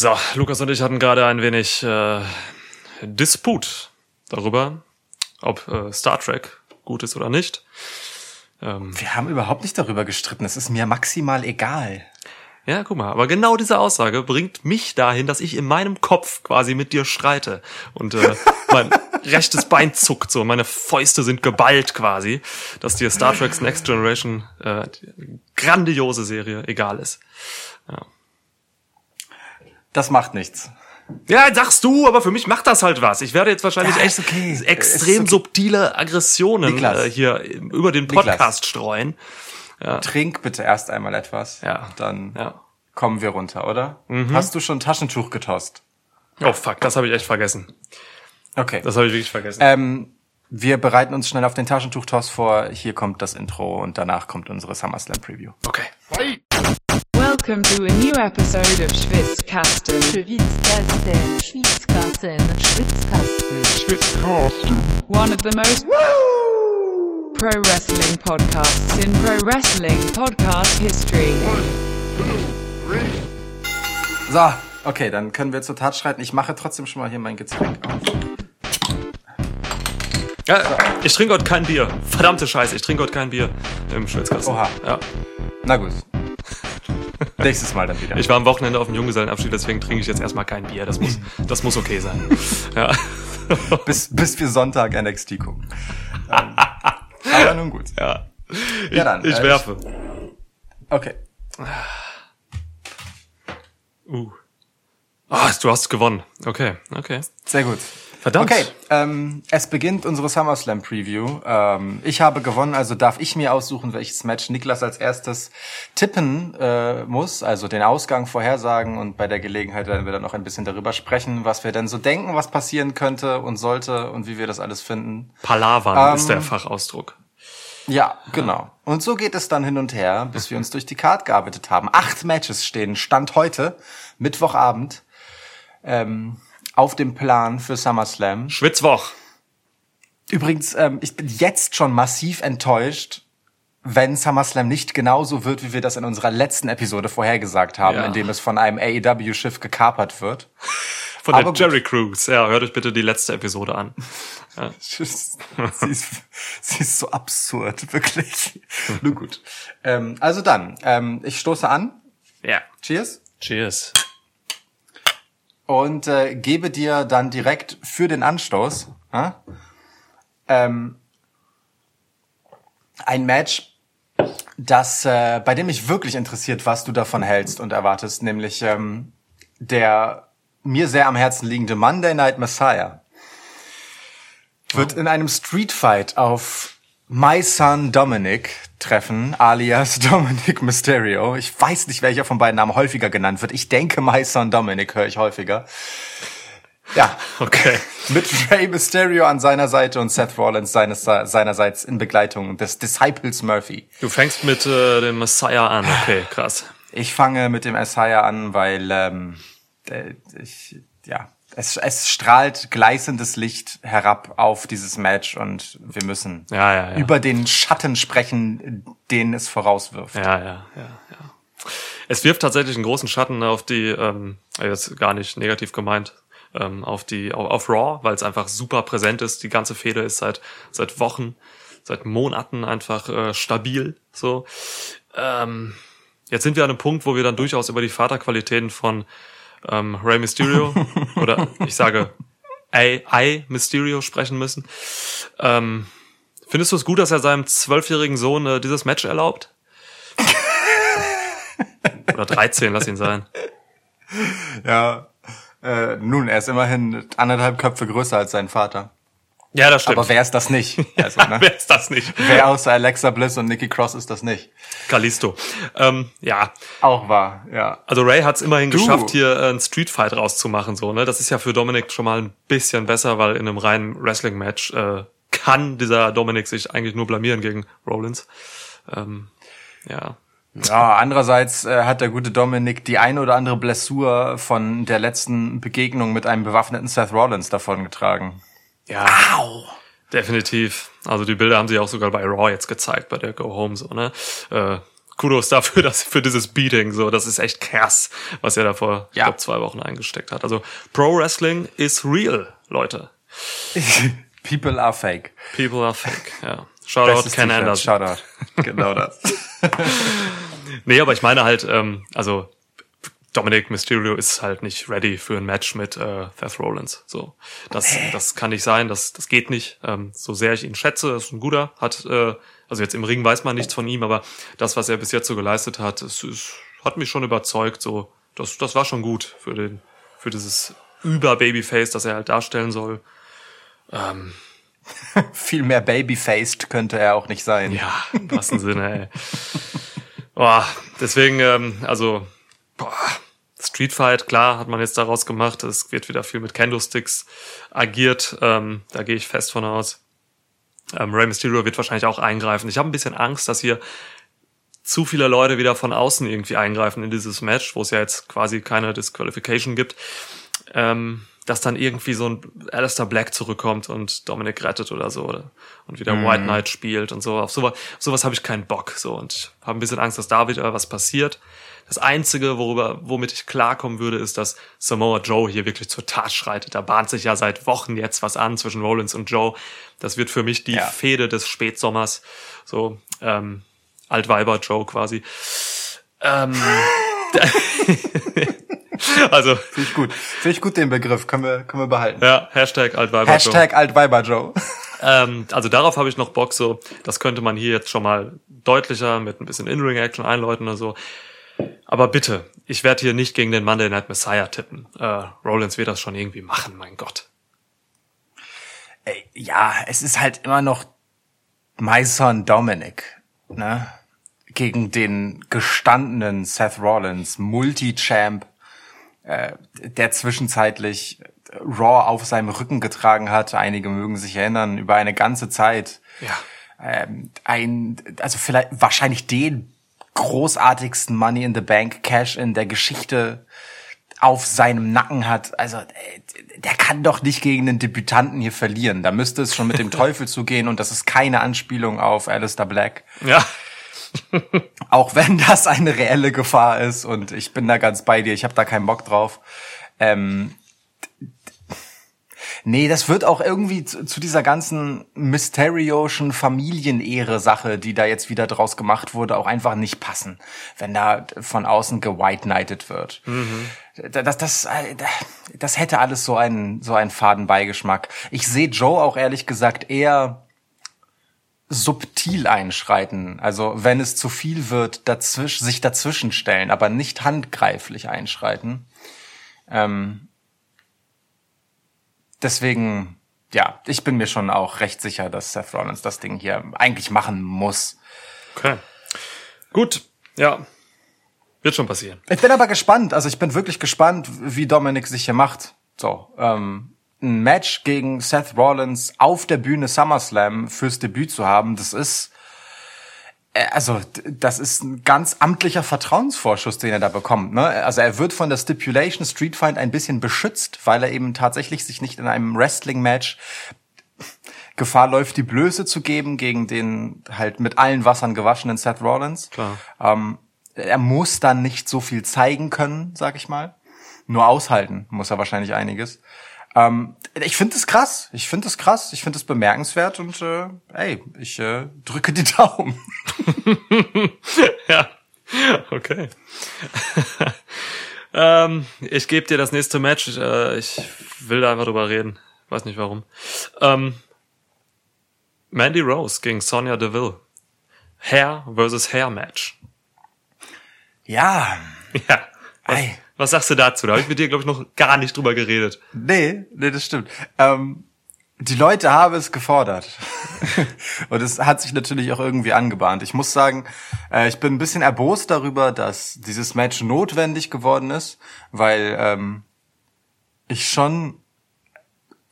So, Lukas und ich hatten gerade ein wenig äh, Disput darüber, ob äh, Star Trek gut ist oder nicht. Ähm, Wir haben überhaupt nicht darüber gestritten. Es ist mir maximal egal. Ja, guck mal, aber genau diese Aussage bringt mich dahin, dass ich in meinem Kopf quasi mit dir streite und äh, mein rechtes Bein zuckt so, meine Fäuste sind geballt quasi, dass dir Star Trek's Next Generation äh, grandiose Serie egal ist. Ja. Das macht nichts. Ja, sagst du, aber für mich macht das halt was. Ich werde jetzt wahrscheinlich ja, echt okay. extrem okay. subtile Aggressionen äh, hier über den Podcast Niklas. streuen. Ja. Trink bitte erst einmal etwas. Ja. Dann ja. kommen wir runter, oder? Mhm. Hast du schon Taschentuch getost? Oh fuck, das habe ich echt vergessen. Okay. Das habe ich wirklich vergessen. Ähm, wir bereiten uns schnell auf den Taschentuch-Toss vor. Hier kommt das Intro und danach kommt unsere SummerSlam Preview. Okay. Welcome to a new episode of Schwitzkasten. Schwitzkasten. Schwitzkasten. Schwitzkasten. Schwitzkasten. One of the most Woo! pro wrestling podcasts in pro wrestling podcast history. So, okay, dann können wir zur Tat schreiten. Ich mache trotzdem schon mal hier mein Getränk auf. Ja, so. ich trinke heute kein Bier. Verdammte Scheiße, ich trinke heute kein Bier im Schwitzkasten. Oha. Ja. Na gut. Nächstes Mal dann wieder. Ich war am Wochenende auf dem Junggesellenabschied, deswegen trinke ich jetzt erstmal kein Bier. Das muss, das muss okay sein. Ja. bis, bis wir Sonntag NXT gucken. Ähm, aber nun gut. Ja. Ich, ja dann. Ich äh, werfe. Okay. Uh. Ah, oh, du hast gewonnen. Okay, okay. Sehr gut. Verdammt. Okay, ähm, es beginnt unsere SummerSlam Preview. Ähm, ich habe gewonnen, also darf ich mir aussuchen, welches Match Niklas als erstes tippen äh, muss, also den Ausgang vorhersagen und bei der Gelegenheit werden wir dann noch ein bisschen darüber sprechen, was wir denn so denken, was passieren könnte und sollte und wie wir das alles finden. Palavern ähm, ist der Fachausdruck. Ja, genau. Und so geht es dann hin und her, bis wir uns durch die Card gearbeitet haben. Acht Matches stehen, Stand heute, Mittwochabend. Ähm, auf dem Plan für SummerSlam. Schwitzwoch. Übrigens, ähm, ich bin jetzt schon massiv enttäuscht, wenn SummerSlam nicht genauso wird, wie wir das in unserer letzten Episode vorhergesagt haben, ja. indem es von einem AEW-Schiff gekapert wird. Von der Jerry Cruise. Ja, hört euch bitte die letzte Episode an. Ja. sie, ist, sie ist so absurd, wirklich. Nun gut. Ähm, also dann, ähm, ich stoße an. Ja. Cheers. Cheers und äh, gebe dir dann direkt für den Anstoß äh, ähm, ein Match, das äh, bei dem mich wirklich interessiert, was du davon hältst und erwartest, nämlich ähm, der mir sehr am Herzen liegende Monday Night Messiah wird in einem Street Fight auf My Son Dominic treffen, alias Dominic Mysterio. Ich weiß nicht, welcher von beiden Namen häufiger genannt wird. Ich denke, My Son Dominic höre ich häufiger. Ja. Okay. Mit Rey Mysterio an seiner Seite und Seth Rollins seines, seinerseits in Begleitung des Disciples Murphy. Du fängst mit äh, dem Messiah an. Okay, krass. Ich fange mit dem Messiah an, weil ähm, äh, ich, ja, es, es strahlt gleißendes Licht herab auf dieses Match und wir müssen ja, ja, ja. über den Schatten sprechen, den es vorauswirft. Ja, ja, ja, ja. Es wirft tatsächlich einen großen Schatten auf die, ähm, jetzt gar nicht negativ gemeint, ähm, auf die, auf, auf Raw, weil es einfach super präsent ist. Die ganze Fehde ist seit, seit Wochen, seit Monaten einfach äh, stabil. So. Ähm, jetzt sind wir an einem Punkt, wo wir dann durchaus über die Vaterqualitäten von ähm, Rey Mysterio oder ich sage AI Mysterio sprechen müssen. Ähm, findest du es gut, dass er seinem zwölfjährigen Sohn äh, dieses Match erlaubt? oder 13, lass ihn sein. Ja, äh, nun, er ist immerhin anderthalb Köpfe größer als sein Vater. Ja, das stimmt. Aber wer ist das nicht? Also, ne? wer ist das nicht? Wer außer Alexa Bliss und Nikki Cross ist das nicht? Kalisto. Ähm, ja. Auch wahr, ja. Also Ray hat es immerhin du. geschafft, hier äh, einen Streetfight rauszumachen. so ne? Das ist ja für Dominik schon mal ein bisschen besser, weil in einem reinen Wrestling-Match äh, kann dieser Dominik sich eigentlich nur blamieren gegen Rollins. Ähm, ja. Ja, andererseits äh, hat der gute Dominik die eine oder andere Blessur von der letzten Begegnung mit einem bewaffneten Seth Rollins davongetragen. Ja. Au. Definitiv. Also die Bilder haben sie auch sogar bei Raw jetzt gezeigt, bei der Go Home so, ne? Äh, Kudos dafür, dass für dieses Beating so, das ist echt krass, was er da vor Ja. glaub, zwei Wochen eingesteckt hat. Also Pro Wrestling is real, Leute. People are fake. People are fake. Ja. Shoutout Ken. Anderson. Shoutout. Genau das. Nee, aber ich meine halt, ähm, also Dominic Mysterio ist halt nicht ready für ein Match mit äh, Seth Rollins. So, das, das kann nicht sein, das, das geht nicht. Ähm, so sehr ich ihn schätze, ist ein guter, hat, äh, also jetzt im Ring weiß man nichts von ihm, aber das, was er bis jetzt so geleistet hat, es, es hat mich schon überzeugt. So, das, das war schon gut für den, für dieses Über-Babyface, das er halt darstellen soll. Viel mehr babyfaced könnte er auch nicht sein. Ja, im wahrsten Sinne, ey. Boah, deswegen, ähm, also, boah, Street Fight, klar, hat man jetzt daraus gemacht. Es wird wieder viel mit Candlesticks agiert. Ähm, da gehe ich fest von aus. Ähm, Rey Mysterio wird wahrscheinlich auch eingreifen. Ich habe ein bisschen Angst, dass hier zu viele Leute wieder von außen irgendwie eingreifen in dieses Match, wo es ja jetzt quasi keine Disqualification gibt. Ähm, dass dann irgendwie so ein Alistair Black zurückkommt und Dominic rettet oder so oder und wieder White Knight spielt und so. Auf sowas, auf sowas habe ich keinen Bock. So und ich habe ein bisschen Angst, dass da wieder was passiert. Das Einzige, worüber, womit ich klarkommen würde, ist, dass Samoa Joe hier wirklich zur Tat schreitet. Da bahnt sich ja seit Wochen jetzt was an zwischen Rollins und Joe. Das wird für mich die Ja. Fehde des Spätsommers. So, ähm, Altweiber Joe quasi. Ähm, also, Finde ich gut. Finde ich gut den Begriff. Können wir, können wir behalten. ja, Hashtag Altweiber Joe. Hashtag Altweiber Joe. Ähm, also darauf habe ich noch Bock, so, das könnte man hier jetzt schon mal deutlicher mit ein bisschen In-Ring-Action einläuten oder so. Aber bitte, ich werde hier nicht gegen den Monday Night Messiah tippen. Äh, Rollins wird das schon irgendwie machen, mein Gott. Ey, ja, es ist halt immer noch my son Dominic, ne? Gegen den gestandenen Seth Rollins, Multi-Champ, äh, der zwischenzeitlich Raw auf seinem Rücken getragen hat. Einige mögen sich erinnern, über eine ganze Zeit. Ja. Ähm, ein, also vielleicht wahrscheinlich den großartigsten Money in the Bank Cash in der Geschichte auf seinem Nacken hat. Also äh, der kann doch nicht gegen den Debütanten hier verlieren. Da müsste es schon mit dem Teufel zugehen und das ist keine Anspielung auf Alistair Black. Ja. Auch wenn das eine reelle Gefahr ist und ich bin da ganz bei dir, ich habe da keinen Bock drauf. Ähm, nee, das wird auch irgendwie zu, zu dieser ganzen mysterioschen Familienehre-Sache, die da jetzt wieder draus gemacht wurde, auch einfach nicht passen, wenn da von außen gewhite knighted wird. Das, das, äh, das hätte alles so einen, so einen faden Beigeschmack. Ich sehe Joe auch ehrlich gesagt eher subtil einschreiten. Also wenn es zu viel wird, dazwischen, sich dazwischen stellen, aber nicht handgreiflich einschreiten. Ähm, deswegen, ja, ich bin mir schon auch recht sicher, dass Seth Rollins das Ding hier eigentlich machen muss. Okay. Gut. Ja. Wird schon passieren. Ich bin aber gespannt, also ich bin wirklich gespannt, wie Dominik sich hier macht. So, ähm, ein Match gegen Seth Rollins auf der Bühne SummerSlam fürs Debüt zu haben, das ist also d- das ist ein ganz amtlicher Vertrauensvorschuss, den er da bekommt. Ne? Also er wird von der Stipulation Street Fight ein bisschen beschützt, weil er eben tatsächlich sich nicht in einem Wrestling-Match Gefahr läuft, die Blöße zu geben gegen den halt mit allen Wassern gewaschenen Seth Rollins. Klar. Ähm, er muss dann nicht so viel zeigen können, sag ich mal. Nur aushalten muss er wahrscheinlich einiges. Ähm, ich finde es krass. Ich finde es krass. Ich finde es bemerkenswert und äh, ey, ich äh, drücke die Daumen. ja. Okay. ähm, ich gebe dir das nächste Match. Äh, ich will da einfach drüber reden. Weiß nicht warum. Ähm, Mandy Rose gegen Sonya Deville. Hair versus Hair Match. Ja, Ja. Was, Ei. Was sagst du dazu? Da habe ich mit dir, glaube ich, noch gar nicht drüber geredet. nee, nee, das stimmt. Ähm, die Leute haben es gefordert. und es hat sich natürlich auch irgendwie angebahnt. Ich muss sagen, äh, ich bin ein bisschen erbost darüber, dass dieses Match notwendig geworden ist, weil ähm, ich schon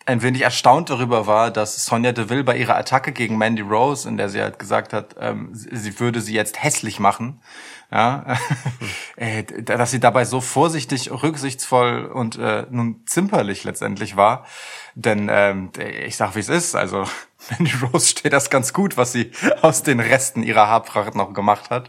ein wenig erstaunt darüber war, dass Sonja Deville bei ihrer Attacke gegen Mandy Rose, in der sie halt gesagt hat, ähm, sie, sie würde sie jetzt hässlich machen, ja, äh, dass sie dabei so vorsichtig, rücksichtsvoll und äh, nun zimperlich letztendlich war. Denn ähm, ich sag, wie es ist, also Mandy Rose steht das ganz gut, was sie aus den Resten ihrer Haarpracht noch gemacht hat.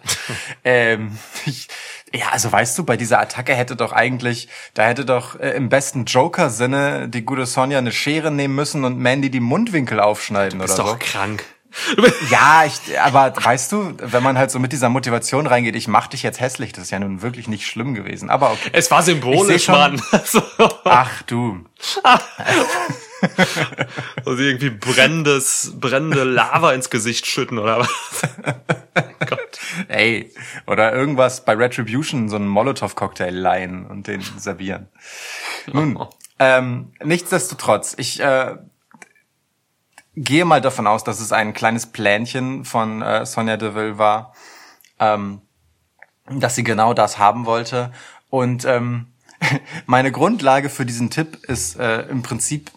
ähm, ich, ja, also weißt du, bei dieser Attacke hätte doch eigentlich, da hätte doch äh, im besten Joker-Sinne die gute Sonja eine Schere nehmen müssen und Mandy die Mundwinkel aufschneiden Ist oder doch so. krank. Ja, ich, aber weißt du, wenn man halt so mit dieser Motivation reingeht, ich mach dich jetzt hässlich, das ist ja nun wirklich nicht schlimm gewesen. Aber okay. Es war symbolisch, schon- Mann. So, Ach du. also irgendwie brennendes, brennende Lava ins Gesicht schütten oder was? Gott. Ey, oder irgendwas bei Retribution, so einen Molotow-Cocktail leihen und den servieren. Nun, ähm, nichtsdestotrotz, ich äh, gehe mal davon aus, dass es ein kleines Plänchen von äh, Sonja Deville war, ähm, dass sie genau das haben wollte. Und ähm, meine Grundlage für diesen Tipp ist äh, im Prinzip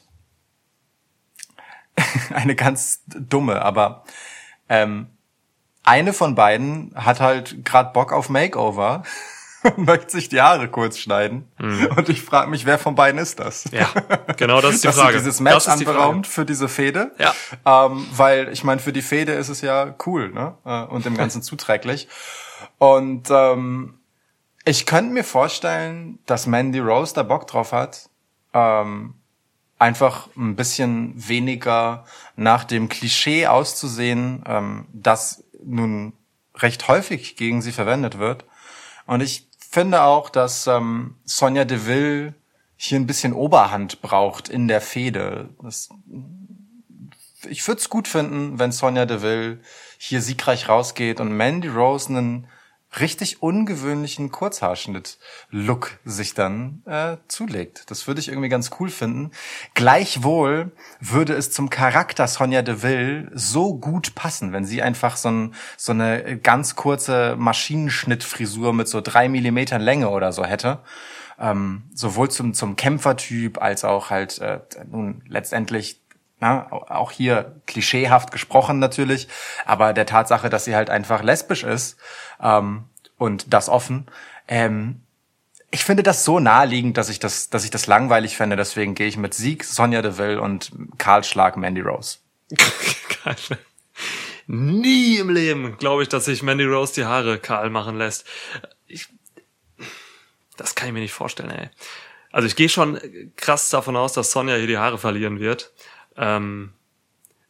eine ganz dumme, aber ähm, eine von beiden hat halt grad Bock auf Makeover möchte sich die Haare kurz schneiden. Und ich frage mich, wer von beiden ist das? Ja, genau das ist die Frage. dieses Match das ist die anberaumt für diese Fehde. Ja. Ähm, weil ich meine, für die Fehde ist es ja cool, ne? Äh, Und dem Ganzen zuträglich. Und ähm, ich könnte mir vorstellen, dass Mandy Rose da Bock drauf hat. Ähm, einfach ein bisschen weniger nach dem Klischee auszusehen, ähm, das nun recht häufig gegen sie verwendet wird. Und ich finde auch, dass ähm, Sonja Deville hier ein bisschen Oberhand braucht in der Fehde. Ich würde es gut finden, wenn Sonja Deville hier siegreich rausgeht und Mandy Rose einen richtig ungewöhnlichen Kurzhaarschnitt-Look sich dann äh, zulegt. Das würde ich irgendwie ganz cool finden. Gleichwohl würde es zum Charakter Sonja Deville so gut passen, wenn sie einfach so, ein, so eine ganz kurze Maschinenschnittfrisur mit so drei Millimetern Länge oder so hätte. Ähm, sowohl zum, zum Kämpfertyp als auch halt äh, nun letztendlich na, auch hier klischeehaft gesprochen natürlich, aber der Tatsache, dass sie halt einfach lesbisch ist ähm, und das offen, ähm, ich finde das so naheliegend, dass ich das, dass ich das langweilig fände. Deswegen gehe ich mit Sieg, Sonja Deville und Karl Schlag, Mandy Rose. Nie im Leben glaube ich, dass sich Mandy Rose die Haare kahl machen lässt. Ich, das kann ich mir nicht vorstellen, ey. Also ich gehe schon krass davon aus, dass Sonja hier die Haare verlieren wird. Ähm,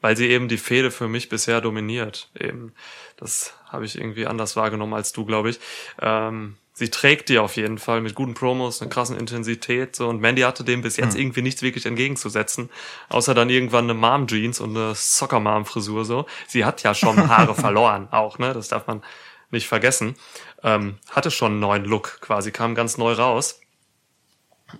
weil sie eben die Fehde für mich bisher dominiert. Eben. Das habe ich irgendwie anders wahrgenommen als du, glaube ich. Ähm, sie trägt die auf jeden Fall mit guten Promos, einer krassen Intensität. So. Und Mandy hatte dem bis jetzt irgendwie nichts wirklich entgegenzusetzen. Außer dann irgendwann eine Mom-Jeans und eine Soccer-Mom-Frisur. So. Sie hat ja schon Haare verloren, auch, ne? Das darf man nicht vergessen. Ähm, hatte schon einen neuen Look quasi, kam ganz neu raus.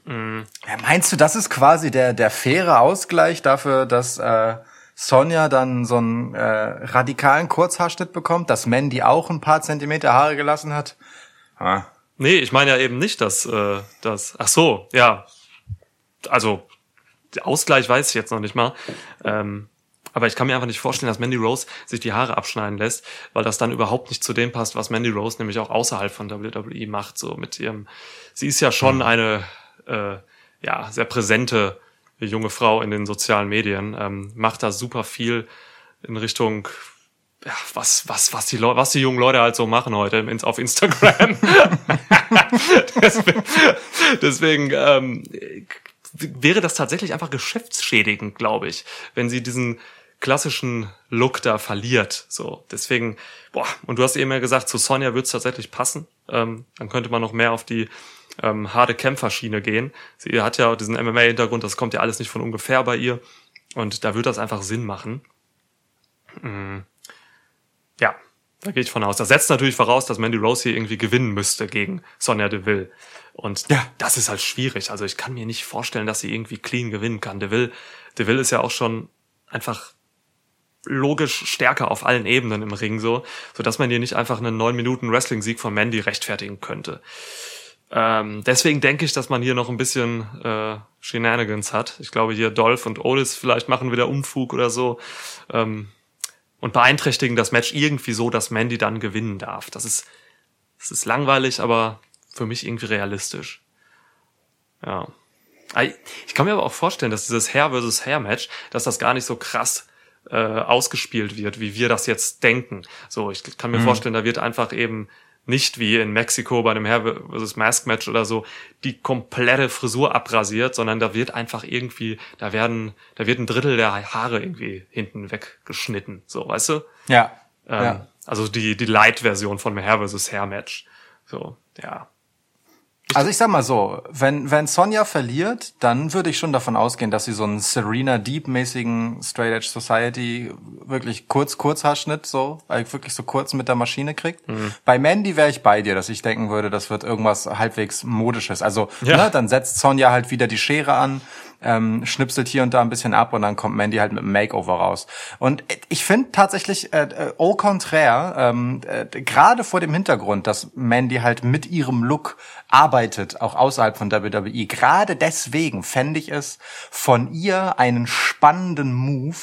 Ja, meinst du, das ist quasi der, der faire Ausgleich dafür, dass äh, Sonja dann so einen äh, radikalen Kurzhaarschnitt bekommt, dass Mandy auch ein paar Zentimeter Haare gelassen hat? Ah. Nee, ich meine ja eben nicht, dass äh, das. Ach so, ja. Also der Ausgleich weiß ich jetzt noch nicht mal. Ähm, aber ich kann mir einfach nicht vorstellen, dass Mandy Rose sich die Haare abschneiden lässt, weil das dann überhaupt nicht zu dem passt, was Mandy Rose nämlich auch außerhalb von WWE macht. So mit ihrem. Sie ist ja schon eine äh, ja sehr präsente junge Frau in den sozialen Medien, ähm, macht da super viel in Richtung ja, was, was, was die Leute, was die jungen Leute halt so machen heute ins, auf Instagram. deswegen deswegen ähm, wäre das tatsächlich einfach geschäftsschädigend, glaube ich, wenn sie diesen klassischen Look da verliert. So, deswegen, boah, und du hast eben ja gesagt, zu Sonja wird es tatsächlich passen. Ähm, dann könnte man noch mehr auf die ähm, harte Kämpferschiene gehen. Sie hat ja diesen MMA-Hintergrund, das kommt ja alles nicht von ungefähr bei ihr. Und da wird das einfach Sinn machen. Ja, da gehe ich von aus. Das setzt natürlich voraus, dass Mandy Rose hier irgendwie gewinnen müsste gegen Sonja Deville. Und Ja. das ist halt schwierig. Also ich kann mir nicht vorstellen, dass sie irgendwie clean gewinnen kann. Deville, Deville ist ja auch schon einfach logisch stärker auf allen Ebenen im Ring so, so dass man hier nicht einfach einen neun Minuten Wrestling Sieg von Mandy rechtfertigen könnte. Ähm, deswegen denke ich, dass man hier noch ein bisschen äh, Shenanigans hat. Ich glaube hier Dolph und Otis vielleicht machen wieder Unfug oder so ähm, und beeinträchtigen das Match irgendwie so, dass Mandy dann gewinnen darf. Das ist das ist langweilig, aber für mich irgendwie realistisch. Ja. Ich kann mir aber auch vorstellen, dass dieses Hair versus Hair Match, dass das gar nicht so krass äh, ausgespielt wird, wie wir das jetzt denken. So, ich kann mir vorstellen, da wird einfach eben nicht wie in Mexiko bei einem Hair vs. Mask Match oder so die komplette Frisur abrasiert, sondern da wird einfach irgendwie, da werden, da wird ein Drittel der Haare irgendwie hinten weggeschnitten, so, weißt du? Ja. Ähm, ja. Also die, die Light-Version von Hair vs. Hair Match. So, ja. Also ich sag mal so, wenn, wenn Sonja verliert, dann würde ich schon davon ausgehen, dass sie so einen Serena Deep-mäßigen Straight Edge Society wirklich kurz, Kurzhaarschnitt so, äh, wirklich so kurz mit der Maschine kriegt. Mhm. Bei Mandy wäre ich bei dir, dass ich denken würde, das wird irgendwas halbwegs modisches. Also, Ja. ne, dann setzt Sonja halt wieder die Schere an, ähm, schnipselt hier und da ein bisschen ab und dann kommt Mandy halt mit einem Makeover raus. Und ich finde tatsächlich äh, äh, au contraire, ähm, äh, gerade vor dem Hintergrund, dass Mandy halt mit ihrem Look arbeitet, auch außerhalb von WWE, gerade deswegen fände ich es von ihr einen spannenden Move,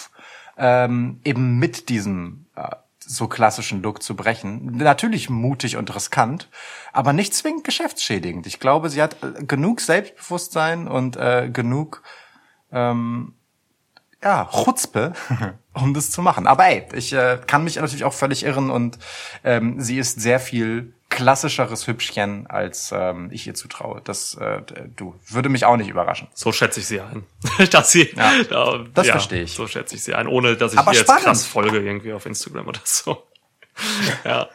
ähm, eben mit diesem äh, so klassischen Look zu brechen. Natürlich mutig und riskant, aber nicht zwingend geschäftsschädigend. Ich glaube, sie hat äh, genug Selbstbewusstsein und äh, genug ähm, ja, Chutzpe, um das zu machen. Aber ey, ich äh, kann mich natürlich auch völlig irren und ähm, sie ist sehr viel klassischeres Hübschchen, als ähm, ich ihr zutraue. Das äh, du würde mich auch nicht überraschen. So schätze ich sie ein. dass sie, Ja, da- das verstehe ich. So schätze ich sie ein, ohne dass ich Aber ihr jetzt spannend. krass folge irgendwie auf Instagram oder so. ja.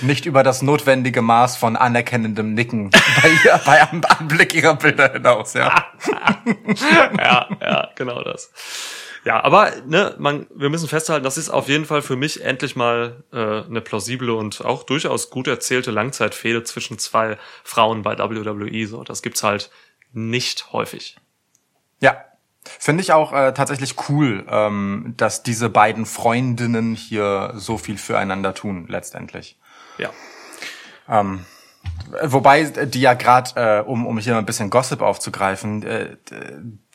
Nicht über das notwendige Maß von anerkennendem Nicken bei, ihr, bei einem Anblick ihrer Bilder hinaus. Ja. ja, ja, genau das. Ja, aber ne, man, wir müssen festhalten, das ist auf jeden Fall für mich endlich mal äh, eine plausible und auch durchaus gut erzählte Langzeitfehde zwischen zwei Frauen bei WWE. So, das gibt's halt nicht häufig. Ja. Finde ich auch äh, tatsächlich cool, ähm, dass diese beiden Freundinnen hier so viel füreinander tun, letztendlich. Ja. Ähm, wobei die ja gerade, äh, um, um hier mal ein bisschen Gossip aufzugreifen, äh,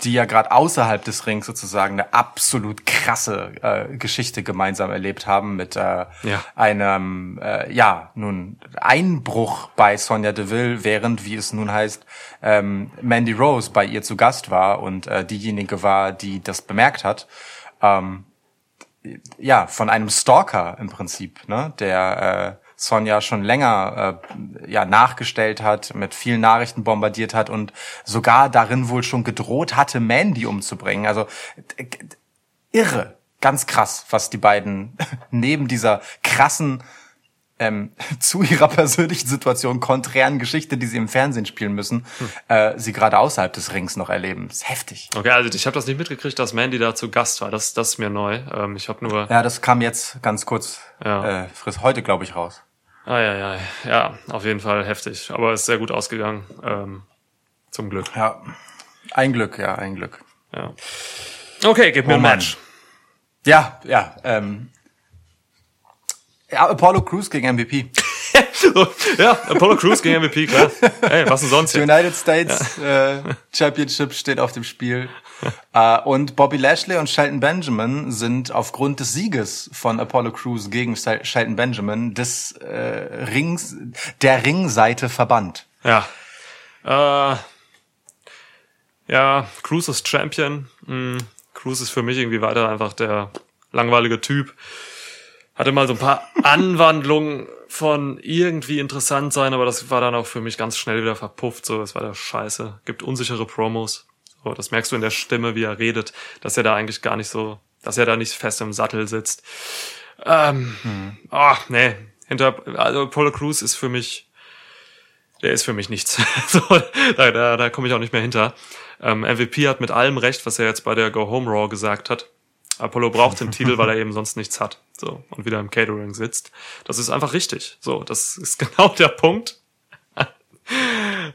die ja gerade außerhalb des Rings sozusagen eine absolut krasse äh, Geschichte gemeinsam erlebt haben mit äh, Ja. einem, äh, ja, nun Einbruch bei Sonja Deville, während, wie es nun heißt, ähm, Mandy Rose bei ihr zu Gast war und äh, diejenige war, die das bemerkt hat. Ähm, ja, von einem Stalker im Prinzip, ne, der äh, Sonja schon länger äh, ja nachgestellt hat, mit vielen Nachrichten bombardiert hat und sogar darin wohl schon gedroht hatte, Mandy umzubringen. Also irre, ganz krass, was die beiden neben dieser krassen ähm, zu ihrer persönlichen Situation konträren Geschichte, die sie im Fernsehen spielen müssen, äh, sie gerade außerhalb des Rings noch erleben. Das ist heftig. Okay, also ich habe das nicht mitgekriegt, dass Mandy da zu Gast war. Das, das ist mir neu. Ähm, ich habe nur. Ja, das kam jetzt ganz kurz, Ja. äh, friss heute, glaube ich, raus. Ah, ja, ja, ja, auf jeden Fall heftig. Aber ist sehr gut ausgegangen. Ähm, zum Glück. Ja, ein Glück, ja, ein Glück. Ja. Okay, gib mir Oh ein Mann. Match. Ja, ja, ähm, ja, Apollo Crews gegen MVP. ja, Apollo Crews gegen MVP, klar. Ey, was denn sonst Die hier? United States äh, Championship steht auf dem Spiel. äh, und Bobby Lashley und Shelton Benjamin sind aufgrund des Sieges von Apollo Crews gegen Shel- Shelton Benjamin des äh, Rings, der Ringseite verbannt. Ja. Äh, ja, Cruz ist Champion. Hm, Cruz ist für mich irgendwie weiter einfach der langweilige Typ. Hatte mal so ein paar Anwandlungen von irgendwie interessant sein, aber das war dann auch für mich ganz schnell wieder verpufft. So, das war der Scheiße. Gibt unsichere Promos. So, das merkst du in der Stimme, wie er redet, dass er da eigentlich gar nicht so, dass er da nicht fest im Sattel sitzt. Ähm, ah, nee. Hinter, also Apollo Crews ist für mich, der ist für mich nichts. so, da da, da komme ich auch nicht mehr hinter. Ähm, MVP hat mit allem recht, was er jetzt bei der Go Home Raw gesagt hat. Apollo braucht den Titel, weil er eben sonst nichts hat. So, und wieder im Catering sitzt. Das ist einfach richtig. So, das ist genau der Punkt.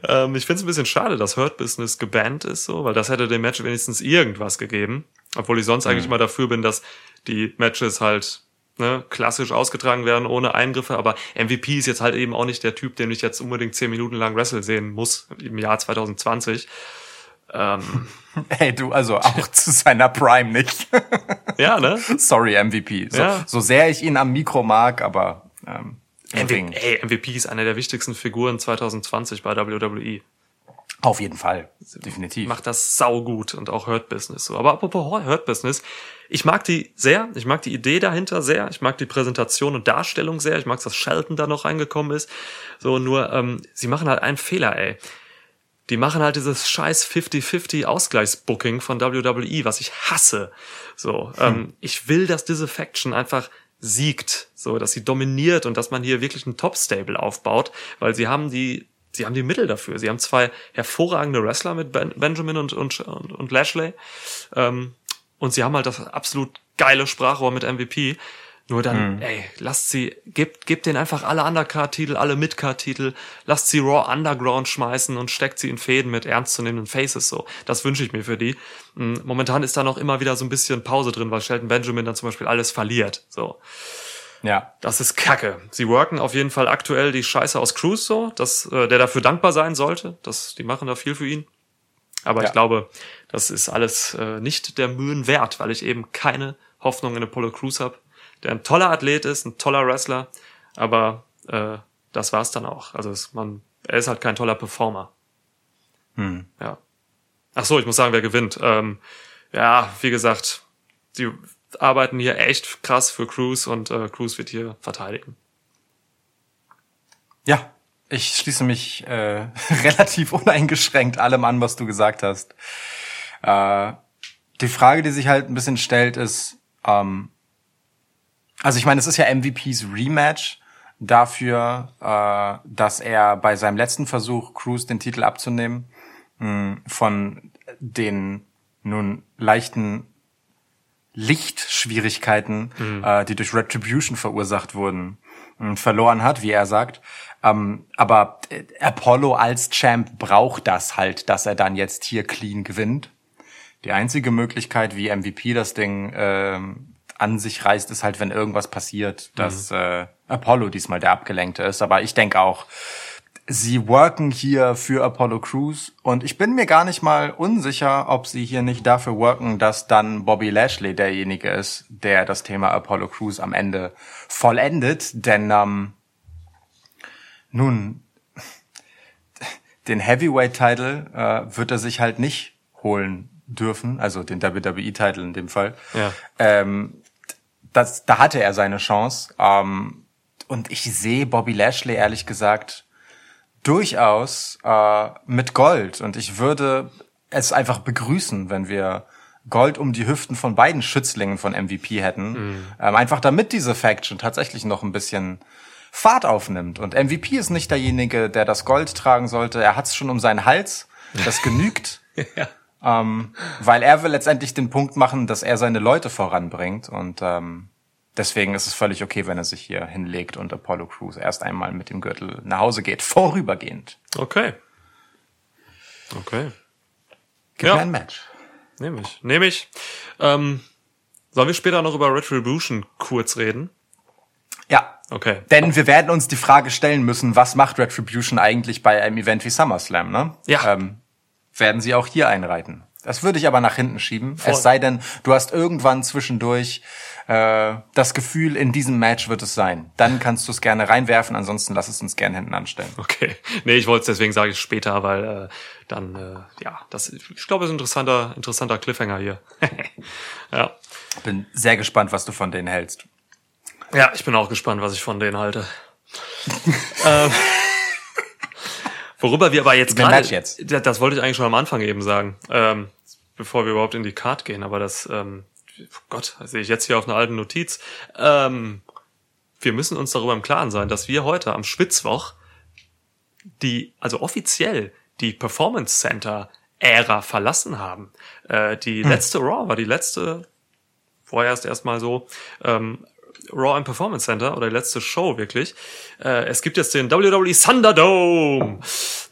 ähm, ich finde es ein bisschen schade, dass Hurt Business gebannt ist, so, weil das hätte dem Match wenigstens irgendwas gegeben. Obwohl ich sonst eigentlich mal dafür bin, dass die Matches halt ne, klassisch ausgetragen werden, ohne Eingriffe. Aber MVP ist jetzt halt eben auch nicht der Typ, den ich jetzt unbedingt zehn Minuten lang Wrestle sehen muss im Jahr 2020. Ähm, Hey, du, also auch zu seiner Prime nicht. ja, ne? Sorry, MVP. So, Ja. so sehr ich ihn am Mikro mag, aber ähm, Ring. ey, MVP ist eine der wichtigsten Figuren 2020 bei WWE. Auf jeden Fall, definitiv. macht das saugut und auch Hurt Business so. Aber apropos Hurt Business, ich mag die sehr, ich mag die Idee dahinter sehr, ich mag die Präsentation und Darstellung sehr, ich mag, dass Shelton da noch reingekommen ist. So, nur, ähm, sie machen halt einen Fehler, ey. Die machen halt dieses scheiß 50-50 Ausgleichsbooking von WWE, was ich hasse. So, ähm, ich will, dass diese Faction einfach siegt, so, dass sie dominiert und dass man hier wirklich ein Top-Stable aufbaut, weil sie haben die sie haben die Mittel dafür. Sie haben zwei hervorragende Wrestler mit ben, Benjamin und, und, und, und Lashley. Ähm, und sie haben halt das absolut geile Sprachrohr mit MVP. Nur dann, Mhm. ey, lasst sie, gebt, gebt denen einfach alle Undercard-Titel, alle Midcard-Titel, lasst sie Raw Underground schmeißen und steckt sie in Fäden mit ernstzunehmenden Faces so. Das wünsche ich mir für die. Mm, Momentan ist da noch immer wieder so ein bisschen Pause drin, weil Shelton Benjamin dann zum Beispiel alles verliert. So. Ja. Das ist Kacke. Sie worken auf jeden Fall aktuell die Scheiße aus Cruz so, dass äh, der dafür dankbar sein sollte. Das, die machen da viel für ihn. Aber Ja. ich glaube, das ist alles äh, nicht der Mühen wert, weil ich eben keine Hoffnung in Apollo Crews habe, der ein toller Athlet ist, ein toller Wrestler, aber äh, das war's dann auch. Also es, man, er ist halt kein toller Performer. Hm. Ja. Ach so, ich muss sagen, wer gewinnt. Ähm, ja, wie gesagt, die arbeiten hier echt krass für Cruz und äh, Cruz wird hier verteidigen. Ja, ich schließe mich äh, relativ uneingeschränkt allem an, was du gesagt hast. Äh, die Frage, die sich halt ein bisschen stellt, ist, ähm, also ich meine, es ist ja MVPs Rematch dafür, äh, dass er bei seinem letzten Versuch, Cruz den Titel abzunehmen, mh, von den nun leichten Lichtschwierigkeiten, äh, die durch Retribution verursacht wurden, mh, verloren hat, wie er sagt. Ähm, aber äh, Apollo als Champ braucht das halt, dass er dann jetzt hier clean gewinnt. Die einzige Möglichkeit, wie MVP das Ding ähm, an sich reißt, ist halt, wenn irgendwas passiert, dass äh, Apollo diesmal der Abgelenkte ist. Aber ich denke auch, sie worken hier für Apollo Crews und ich bin mir gar nicht mal unsicher, ob sie hier nicht dafür worken, dass dann Bobby Lashley derjenige ist, der das Thema Apollo Crews am Ende vollendet. Denn ähm, nun, den Heavyweight-Title äh, wird er sich halt nicht holen dürfen, also den WWE-Title in dem Fall. Ja. Ähm, das, da hatte er seine Chance. Ähm, und ich sehe Bobby Lashley ehrlich gesagt durchaus äh, mit Gold. Und ich würde es einfach begrüßen, wenn wir Gold um die Hüften von beiden Schützlingen von MVP hätten. Ähm, einfach damit diese Faction tatsächlich noch ein bisschen Fahrt aufnimmt. Und MVP ist nicht derjenige, der das Gold tragen sollte. Er hat es schon um seinen Hals. Das genügt. Ähm, weil er will letztendlich den Punkt machen, dass er seine Leute voranbringt. Und ähm, deswegen ist es völlig okay, wenn er sich hier hinlegt und Apollo Crews erst einmal mit dem Gürtel nach Hause geht. Vorübergehend. Okay. Okay. Gib Ja. mir ein Match. Nehme ich. Nehme ich. Ähm, sollen wir später noch über Retribution kurz reden? Ja. Okay. Denn wir werden uns die Frage stellen müssen, was macht Retribution eigentlich bei einem Event wie SummerSlam, ne? Ja. Ähm, werden sie auch hier einreiten. Das würde ich aber nach hinten schieben. Es sei denn, du hast irgendwann zwischendurch äh, das Gefühl, in diesem Match wird es sein. Dann kannst du es gerne reinwerfen, ansonsten lass es uns gerne hinten anstellen. Okay. Nee, ich wollte es deswegen sage ich später, weil äh, dann, äh, ja, das ich glaube, es ist ein interessanter, interessanter Cliffhanger hier. ja. Bin sehr gespannt, was du von denen hältst. Ja, ich bin auch gespannt, was ich von denen halte. ähm, worüber wir aber jetzt gerade, jetzt. Das wollte ich eigentlich schon am Anfang eben sagen, ähm, bevor wir überhaupt in die Card gehen, aber das, ähm, Gott, das sehe ich jetzt hier auf einer alten Notiz. Ähm, wir müssen uns darüber im Klaren sein, dass wir heute am Schwitzwoch die, also offiziell die Performance Center Ära verlassen haben. Äh, die letzte Raw war die letzte, vorerst erstmal so, ähm, Raw im Performance Center oder die letzte Show wirklich. Äh, es gibt jetzt den WWE Thunderdome.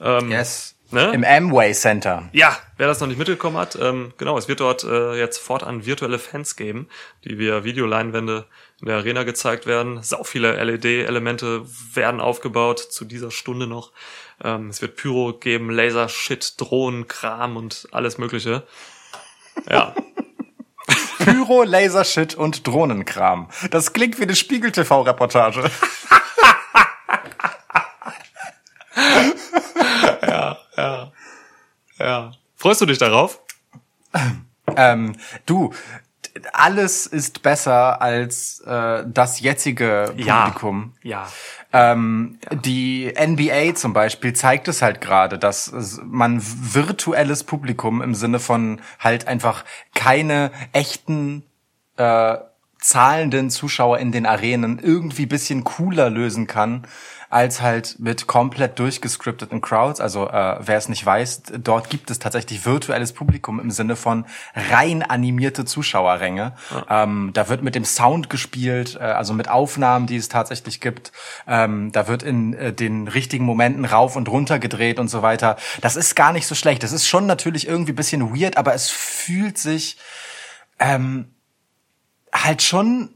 Ähm, Yes. Ne? Im Amway Center. ja, wer das noch nicht mitbekommen hat, ähm, genau, es wird dort äh, jetzt fortan virtuelle Fans geben, die via Videoleinwände in der Arena gezeigt werden. Sau viele LED-Elemente werden aufgebaut zu dieser Stunde noch. Ähm, es wird Pyro geben, Laser-Shit, Drohnen, Kram und alles Mögliche. Ja, Pyro, Lasershit und Drohnenkram. Das klingt wie eine Spiegel-TV-Reportage. Freust du dich darauf? Ähm, du, alles ist besser als äh, das jetzige Ja. Publikum. Ja. Ähm, Die NBA zum Beispiel zeigt es halt gerade, dass man virtuelles Publikum im Sinne von halt einfach keine echten äh, zahlenden Zuschauer in den Arenen irgendwie bisschen cooler lösen kann als halt mit komplett durchgescripteten Crowds. Also äh, wer es nicht weiß, dort gibt es tatsächlich virtuelles Publikum im Sinne von rein animierte Zuschauerränge. Ähm, da wird mit dem Sound gespielt, äh, also mit Aufnahmen, die es tatsächlich gibt. Ähm, da wird in äh, den richtigen Momenten rauf und runter gedreht und so weiter. Das ist gar nicht so schlecht. Das ist schon natürlich irgendwie ein bisschen weird, aber es fühlt sich ähm, halt schon,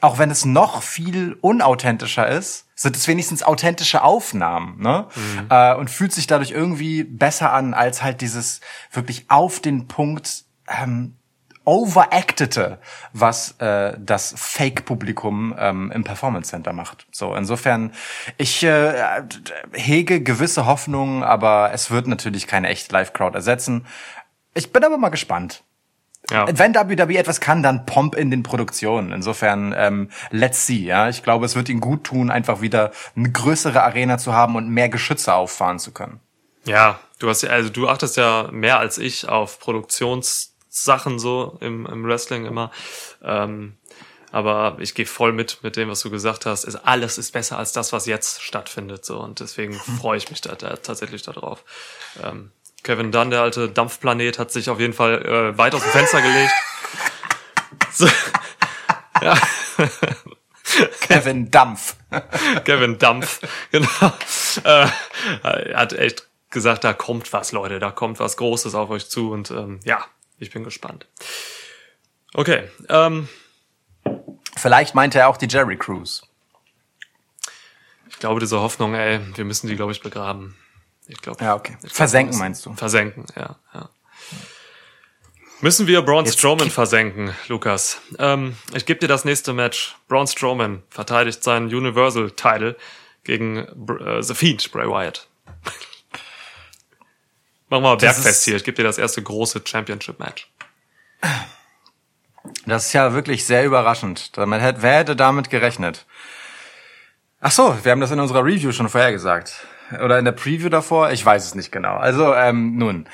auch wenn es noch viel unauthentischer ist, sind es wenigstens authentische Aufnahmen, ne? Äh, und fühlt sich dadurch irgendwie besser an als halt dieses wirklich auf den Punkt ähm, overactete, was äh, das Fake-Publikum ähm, im Performance Center macht. So insofern, ich äh, hege gewisse Hoffnungen, aber es wird natürlich keine echte Live-Crowd ersetzen. Ich bin aber mal gespannt. Ja. Wenn WWE etwas kann, dann Pomp in den Produktionen. Insofern, ähm, let's see. Ja, ich glaube, es wird ihnen gut tun, einfach wieder eine größere Arena zu haben und mehr Geschütze auffahren zu können. Ja, du hast ja, also du achtest ja mehr als ich auf Produktionssachen so im, im Wrestling immer. Ähm, aber ich gehe voll mit mit dem, was du gesagt hast. Es, alles ist besser als das, was jetzt stattfindet. So und deswegen freue ich mich da, da tatsächlich darauf. Ähm, Kevin Dunn, der alte Dampfplanet, hat sich auf jeden Fall äh, weit aus dem Fenster gelegt. So, Kevin Dampf. Kevin Dampf, genau. Äh, er hat echt gesagt, da kommt was, Leute, da kommt was Großes auf euch zu und ähm, ja, ich bin gespannt. Okay, ähm, Vielleicht meinte er auch die Jerry Cruise. ich glaube, diese Hoffnung, ey, wir müssen die, glaube ich, begraben. Ich glaube. Ja, okay. Versenken meinst du? Versenken, ja, ja. Müssen wir Braun Jetzt Strowman versenken, Lukas? Ähm, ich gebe dir das nächste Match. Braun Strowman verteidigt seinen Universal Title gegen äh, The Fiend, Bray Wyatt. Machen wir mal Bergfest hier. Ich gebe dir das erste große Championship-Match. Das ist ja wirklich sehr überraschend. Damit hätte, wer hätte damit gerechnet? Ach so, wir haben das in unserer Review schon vorher gesagt. Oder in der Preview davor? Ich weiß es nicht genau. Also, ähm, nun,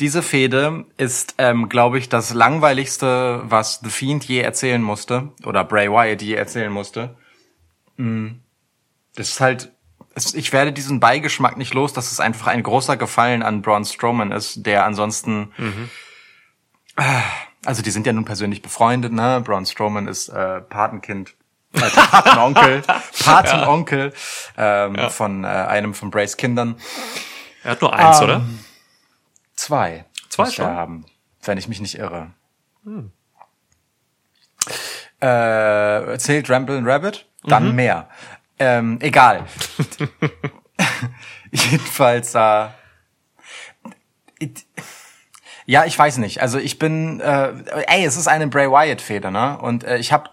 diese Fehde ist, ähm, glaube ich, das langweiligste, was The Fiend je erzählen musste. Oder Bray Wyatt je erzählen musste. Mm. Das ist halt, ich werde diesen Beigeschmack nicht los, dass es einfach ein großer Gefallen an Braun Strowman ist, der ansonsten also die sind ja nun persönlich befreundet, ne? Braun Strowman ist äh, Patenkind, äh, Patenonkel, Patenonkel ähm, von äh, einem von Brays Kindern. Er hat nur eins, Ähm, oder? Zwei. Zwei schon? haben, wenn ich mich nicht irre. Äh, zählt Ramble and Rabbit? Dann mehr. Ähm, egal. Jedenfalls, äh, it- ja, ich weiß nicht. Also ich bin, äh, ey, es ist eine Bray Wyatt Fehde, ne? Und äh, ich habe,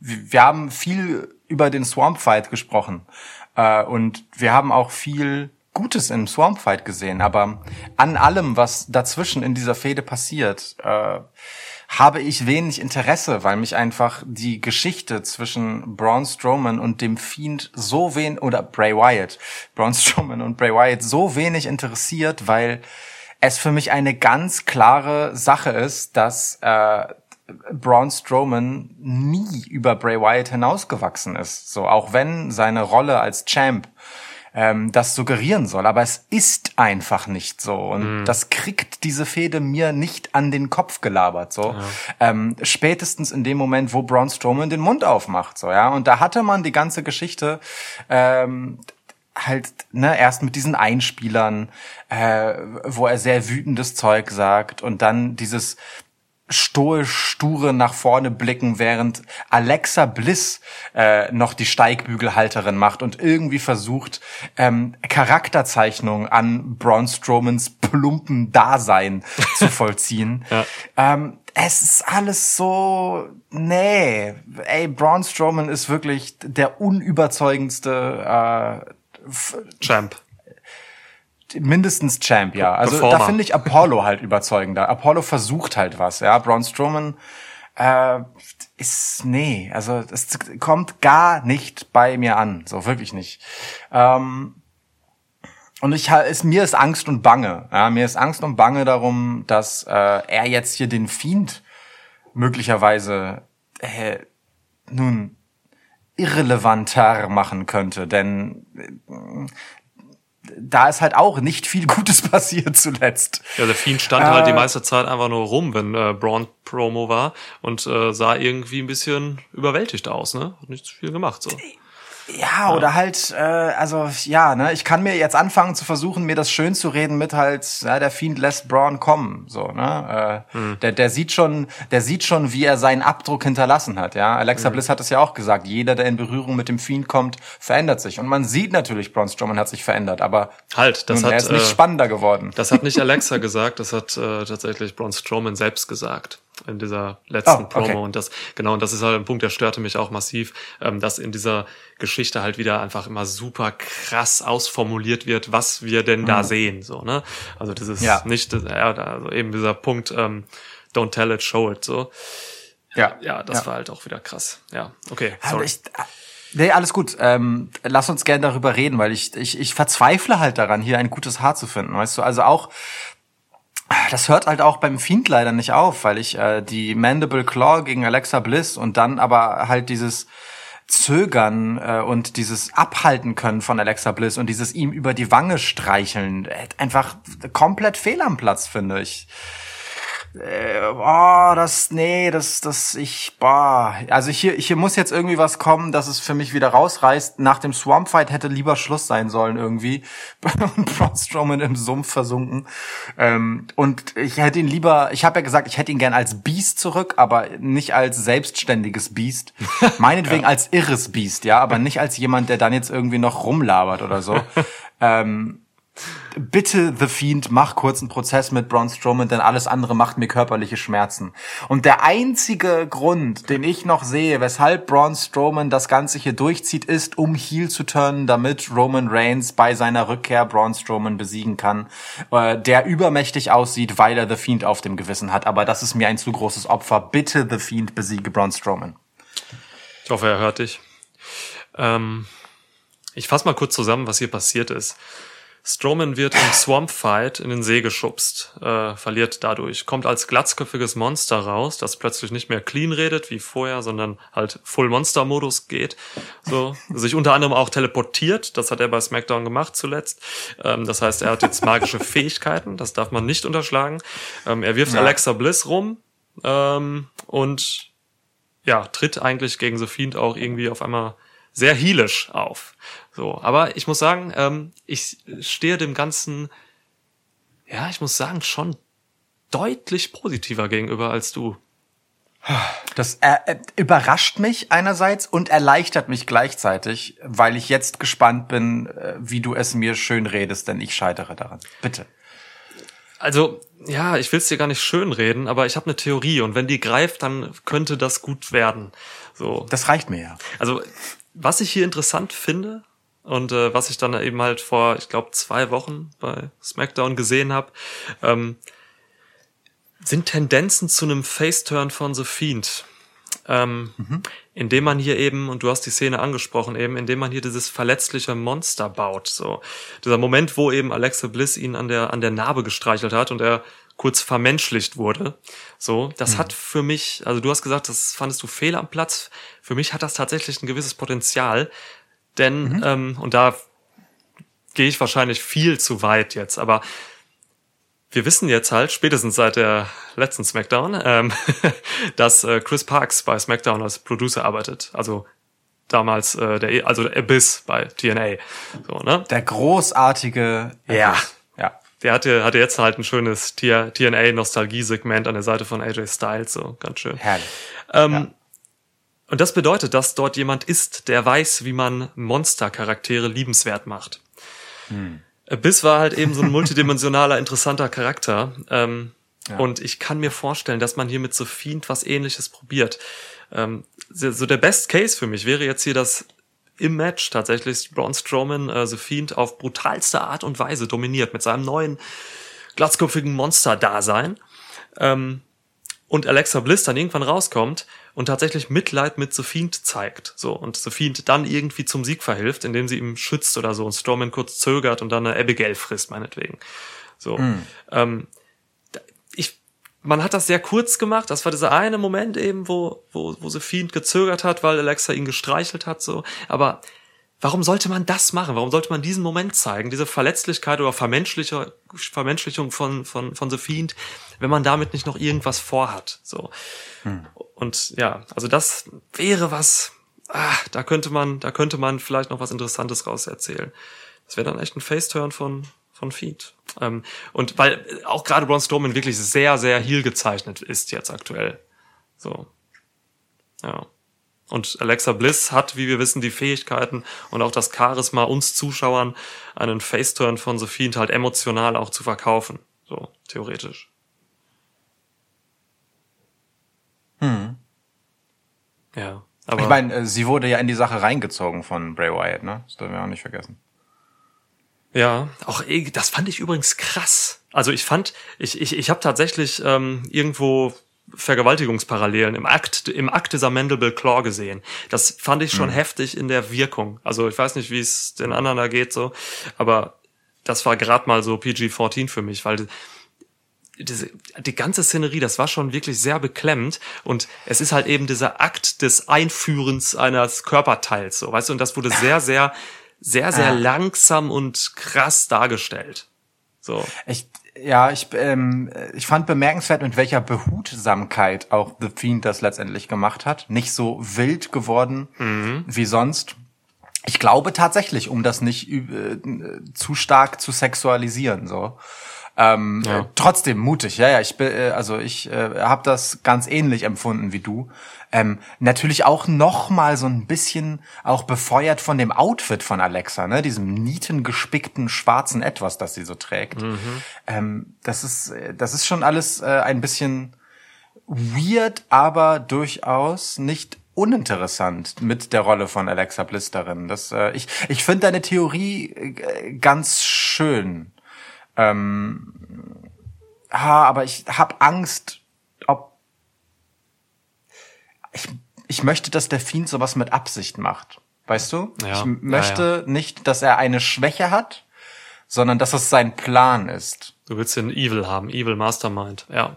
wir haben viel über den Swamp Fight gesprochen äh, und wir haben auch viel Gutes im Swamp Fight gesehen. Aber an allem, was dazwischen in dieser Fehde passiert, äh, habe ich wenig Interesse, weil mich einfach die Geschichte zwischen Braun Strowman und dem Fiend so wen oder Bray Wyatt, Braun Strowman und Bray Wyatt so wenig interessiert, weil es für mich eine ganz klare Sache ist, dass äh, Braun Strowman nie über Bray Wyatt hinausgewachsen ist. So, auch wenn seine Rolle als Champ ähm, das suggerieren soll. Aber es ist einfach nicht so. Und das kriegt diese Fehde mir nicht an den Kopf gelabert. So ähm, spätestens in dem Moment, wo Braun Strowman den Mund aufmacht. So ja. Und da hatte man die ganze Geschichte. Ähm, halt ne erst mit diesen Einspielern, äh, wo er sehr wütendes Zeug sagt und dann dieses stoisch sture nach vorne blicken, während Alexa Bliss äh, noch die Steigbügelhalterin macht und irgendwie versucht ähm, Charakterzeichnung an Braun Strowmans plumpen Dasein zu vollziehen. ähm, es ist alles so, nee, ey, Braun Strowman ist wirklich der unüberzeugendste äh, Champ. Mindestens Champ, ja. Also Performer. da finde ich Apollo halt überzeugender. Apollo versucht halt was, ja. Braun Strowman äh, ist nee, also es kommt gar nicht bei mir an, so wirklich nicht. Ähm, und ich ist mir ist Angst und Bange, ja, mir ist Angst und Bange darum, dass äh, er jetzt hier den Fiend möglicherweise äh, nun irrelevanter machen könnte, denn äh, da ist halt auch nicht viel Gutes passiert zuletzt. Ja, der Fiend stand halt die meiste Zeit einfach nur rum, wenn äh, Braun Promo war und äh, sah irgendwie ein bisschen überwältigt aus, ne? Hat nicht viel gemacht so. Ja, oder halt, äh, also ja, ne, ich kann mir jetzt anfangen zu versuchen, mir das schön zu reden mit halt, ja, der Fiend lässt Braun kommen, so, ne? Äh, der, der sieht schon, der sieht schon, wie er seinen Abdruck hinterlassen hat, ja. Alexa Bliss hat es ja auch gesagt, jeder, der in Berührung mit dem Fiend kommt, verändert sich. Und man sieht natürlich, Braun Strowman hat sich verändert, aber Halt, das nun, hat er ist nicht äh, spannender geworden. das hat nicht Alexa gesagt, das hat äh, tatsächlich Braun Strowman selbst gesagt in dieser letzten Oh, okay. Promo und das genau und das ist halt ein Punkt, der störte mich auch massiv, ähm, dass in dieser Geschichte halt wieder einfach immer super krass ausformuliert wird, was wir denn da sehen, so ne? Also das ist Mhm. Ja. nicht, äh, ja, also eben dieser Punkt, ähm, don't tell it, show it, so. Ja, Ja, das war halt auch wieder krass. Ja, okay, Also sorry. ich, nee, alles gut. Ähm, lass uns gerne darüber reden, weil ich, ich, ich verzweifle halt daran, hier ein gutes Haar zu finden, weißt du? Also auch, das hört halt auch beim Fiend leider nicht auf, weil ich äh, die Mandible Claw gegen Alexa Bliss und dann aber halt dieses Zögern äh, und dieses Abhalten können von Alexa Bliss und dieses ihm über die Wange streicheln äh, einfach komplett fehl am Platz, finde ich. Äh, boah, das, nee, das, das, ich, boah. Also hier, hier muss jetzt irgendwie was kommen, dass es für mich wieder rausreißt. Nach dem Swamp Fight hätte lieber Schluss sein sollen irgendwie. Und Braun Strowman im Sumpf versunken. Ähm, und ich hätte ihn lieber, ich habe ja gesagt, ich hätte ihn gern als Beast zurück, aber nicht als selbstständiges Beast. Meinetwegen als irres Beast, ja, aber nicht als jemand, der dann jetzt irgendwie noch rumlabert oder so. ähm, bitte The Fiend, mach kurz einen Prozess mit Braun Strowman, denn alles andere macht mir körperliche Schmerzen. Und der einzige Grund, den ich noch sehe, weshalb Braun Strowman das Ganze hier durchzieht, ist, um Heel zu turnen, damit Roman Reigns bei seiner Rückkehr Braun Strowman besiegen kann, äh, der übermächtig aussieht, weil er The Fiend auf dem Gewissen hat. Aber das ist mir ein zu großes Opfer. Bitte The Fiend besiege Braun Strowman. Ich hoffe, er hört dich. Ähm, ich fasse mal kurz zusammen, was hier passiert ist. Strowman wird im Swamp Fight in den See geschubst, äh, verliert dadurch, kommt als glatzköpfiges Monster raus, das plötzlich nicht mehr clean redet wie vorher, sondern halt Full Monster Modus geht, so sich unter anderem auch teleportiert. Das hat er bei SmackDown gemacht zuletzt. Ähm, das heißt, er hat jetzt magische Fähigkeiten, das darf man nicht unterschlagen. Ähm, er wirft Ja. Alexa Bliss rum ähm, und ja, tritt eigentlich gegen The Fiend auch irgendwie auf einmal sehr heelisch auf. So, aber ich muss sagen, ähm, ich stehe dem Ganzen, ja, ich muss sagen, schon deutlich positiver gegenüber als du. Das äh, äh, überrascht mich einerseits und erleichtert mich gleichzeitig, weil ich jetzt gespannt bin, äh, wie du es mir schön redest, denn ich scheitere daran. Bitte. Also, ja, ich will es dir gar nicht schönreden, aber ich habe eine Theorie und wenn die greift, dann könnte das gut werden. So, Das reicht mir ja. Also, was ich hier interessant finde und äh, was ich dann eben halt vor, ich glaube, zwei Wochen bei SmackDown gesehen habe, ähm, sind Tendenzen zu einem Face-Turn von The Fiend. Ähm, Indem man hier eben, und du hast die Szene angesprochen eben, indem man hier dieses verletzliche Monster baut. So Dieser Moment, wo eben Alexa Bliss ihn an der, an der Narbe gestreichelt hat und er kurz vermenschlicht wurde. So, das hat für mich, also du hast gesagt, das fandest du fehl am Platz. Für mich hat das tatsächlich ein gewisses Potenzial. Denn, ähm, und da gehe ich wahrscheinlich viel zu weit jetzt, aber wir wissen jetzt halt, spätestens seit der letzten SmackDown, ähm, dass äh, Chris Parks bei SmackDown als Producer arbeitet. Also damals äh, der, also der Abyss bei TNA. So, ne? Der großartige. Ja. Ja. Der hatte, hatte jetzt halt ein schönes TNA-Nostalgie-Segment an der Seite von AJ Styles, so ganz schön. Herrlich. Ähm, Ja. Und das bedeutet, dass dort jemand ist, der weiß, wie man Monstercharaktere liebenswert macht. Abyss war halt eben so ein multidimensionaler, interessanter Charakter. Ähm, Und ich kann mir vorstellen, dass man hier mit Fiend was ähnliches probiert. Ähm, so so der Best Case für mich wäre jetzt hier, dass im Match tatsächlich Braun Strowman äh, The Fiend auf brutalste Art und Weise dominiert mit seinem neuen glatzköpfigen Monster-Dasein. Ähm, und Alexa Bliss dann irgendwann rauskommt und tatsächlich Mitleid mit The Fiend zeigt. So, und The Fiend dann irgendwie zum Sieg verhilft, indem sie ihm schützt oder so und Strowman kurz zögert und dann eine Abigail frisst, meinetwegen. So. Ähm, da- ich, man hat das sehr kurz gemacht. Das war dieser eine Moment eben, wo, wo, wo The Fiend gezögert hat, weil Alexa ihn gestreichelt hat, so. Aber warum sollte man das machen? Warum sollte man diesen Moment zeigen? Diese Verletzlichkeit oder Vermenschlichung von, von, von The Fiend, wenn man damit nicht noch irgendwas vorhat, so. Und ja, also das wäre was, ah, da könnte man, da könnte man vielleicht noch was Interessantes raus erzählen. Das wäre dann echt ein Face-Turn von, von Feed. Ähm, und weil auch gerade Braun Strowman wirklich sehr, sehr heel gezeichnet ist jetzt aktuell. So. Ja. Und Alexa Bliss hat, wie wir wissen, die Fähigkeiten und auch das Charisma, uns Zuschauern einen Face-Turn von The Fiend halt emotional auch zu verkaufen. So, theoretisch. Ja. Aber Ich meine, äh, sie wurde ja in die Sache reingezogen von Bray Wyatt, ne? Das dürfen wir auch nicht vergessen. Ja, auch eh, das fand ich übrigens krass. Also ich fand, ich ich ich habe tatsächlich ähm, irgendwo Vergewaltigungsparallelen im Akt im Akt dieser Mandible Claw gesehen. Das fand ich schon heftig in der Wirkung. Also ich weiß nicht, wie es den anderen da geht so, aber das war gerade mal so PG-14 für mich, weil diese, die ganze Szenerie, das war schon wirklich sehr beklemmend und es ist halt eben dieser Akt des Einführens eines Körperteils, so, weißt du, und das wurde sehr, sehr, sehr, sehr Ah. langsam und krass dargestellt. So. Ich, ja, ich, ähm, ich fand bemerkenswert, mit welcher Behutsamkeit auch The Fiend das letztendlich gemacht hat. Nicht so wild geworden wie sonst. Ich glaube tatsächlich, um das nicht äh, zu stark zu sexualisieren, so. Ähm, Ja. äh, trotzdem mutig, ja, ja. Ich bin, äh, also ich äh, habe das ganz ähnlich empfunden wie du. Ähm, natürlich auch noch mal so ein bisschen auch befeuert von dem Outfit von Alexa, ne, diesem nietengespickten schwarzen Etwas, das sie so trägt. Ähm, das ist, das ist schon alles äh, ein bisschen weird, aber durchaus nicht uninteressant mit der Rolle von Alexa Bliss darin. Das, äh, ich ich finde deine Theorie äh, ganz schön. Ähm, ah, aber ich habe Angst, ob ich, ich möchte, dass der Fiend sowas mit Absicht macht. Weißt du? Ja, ich ja, möchte nicht, dass er eine Schwäche hat, sondern dass es sein Plan ist. Du willst den Evil haben, Evil Mastermind, ja.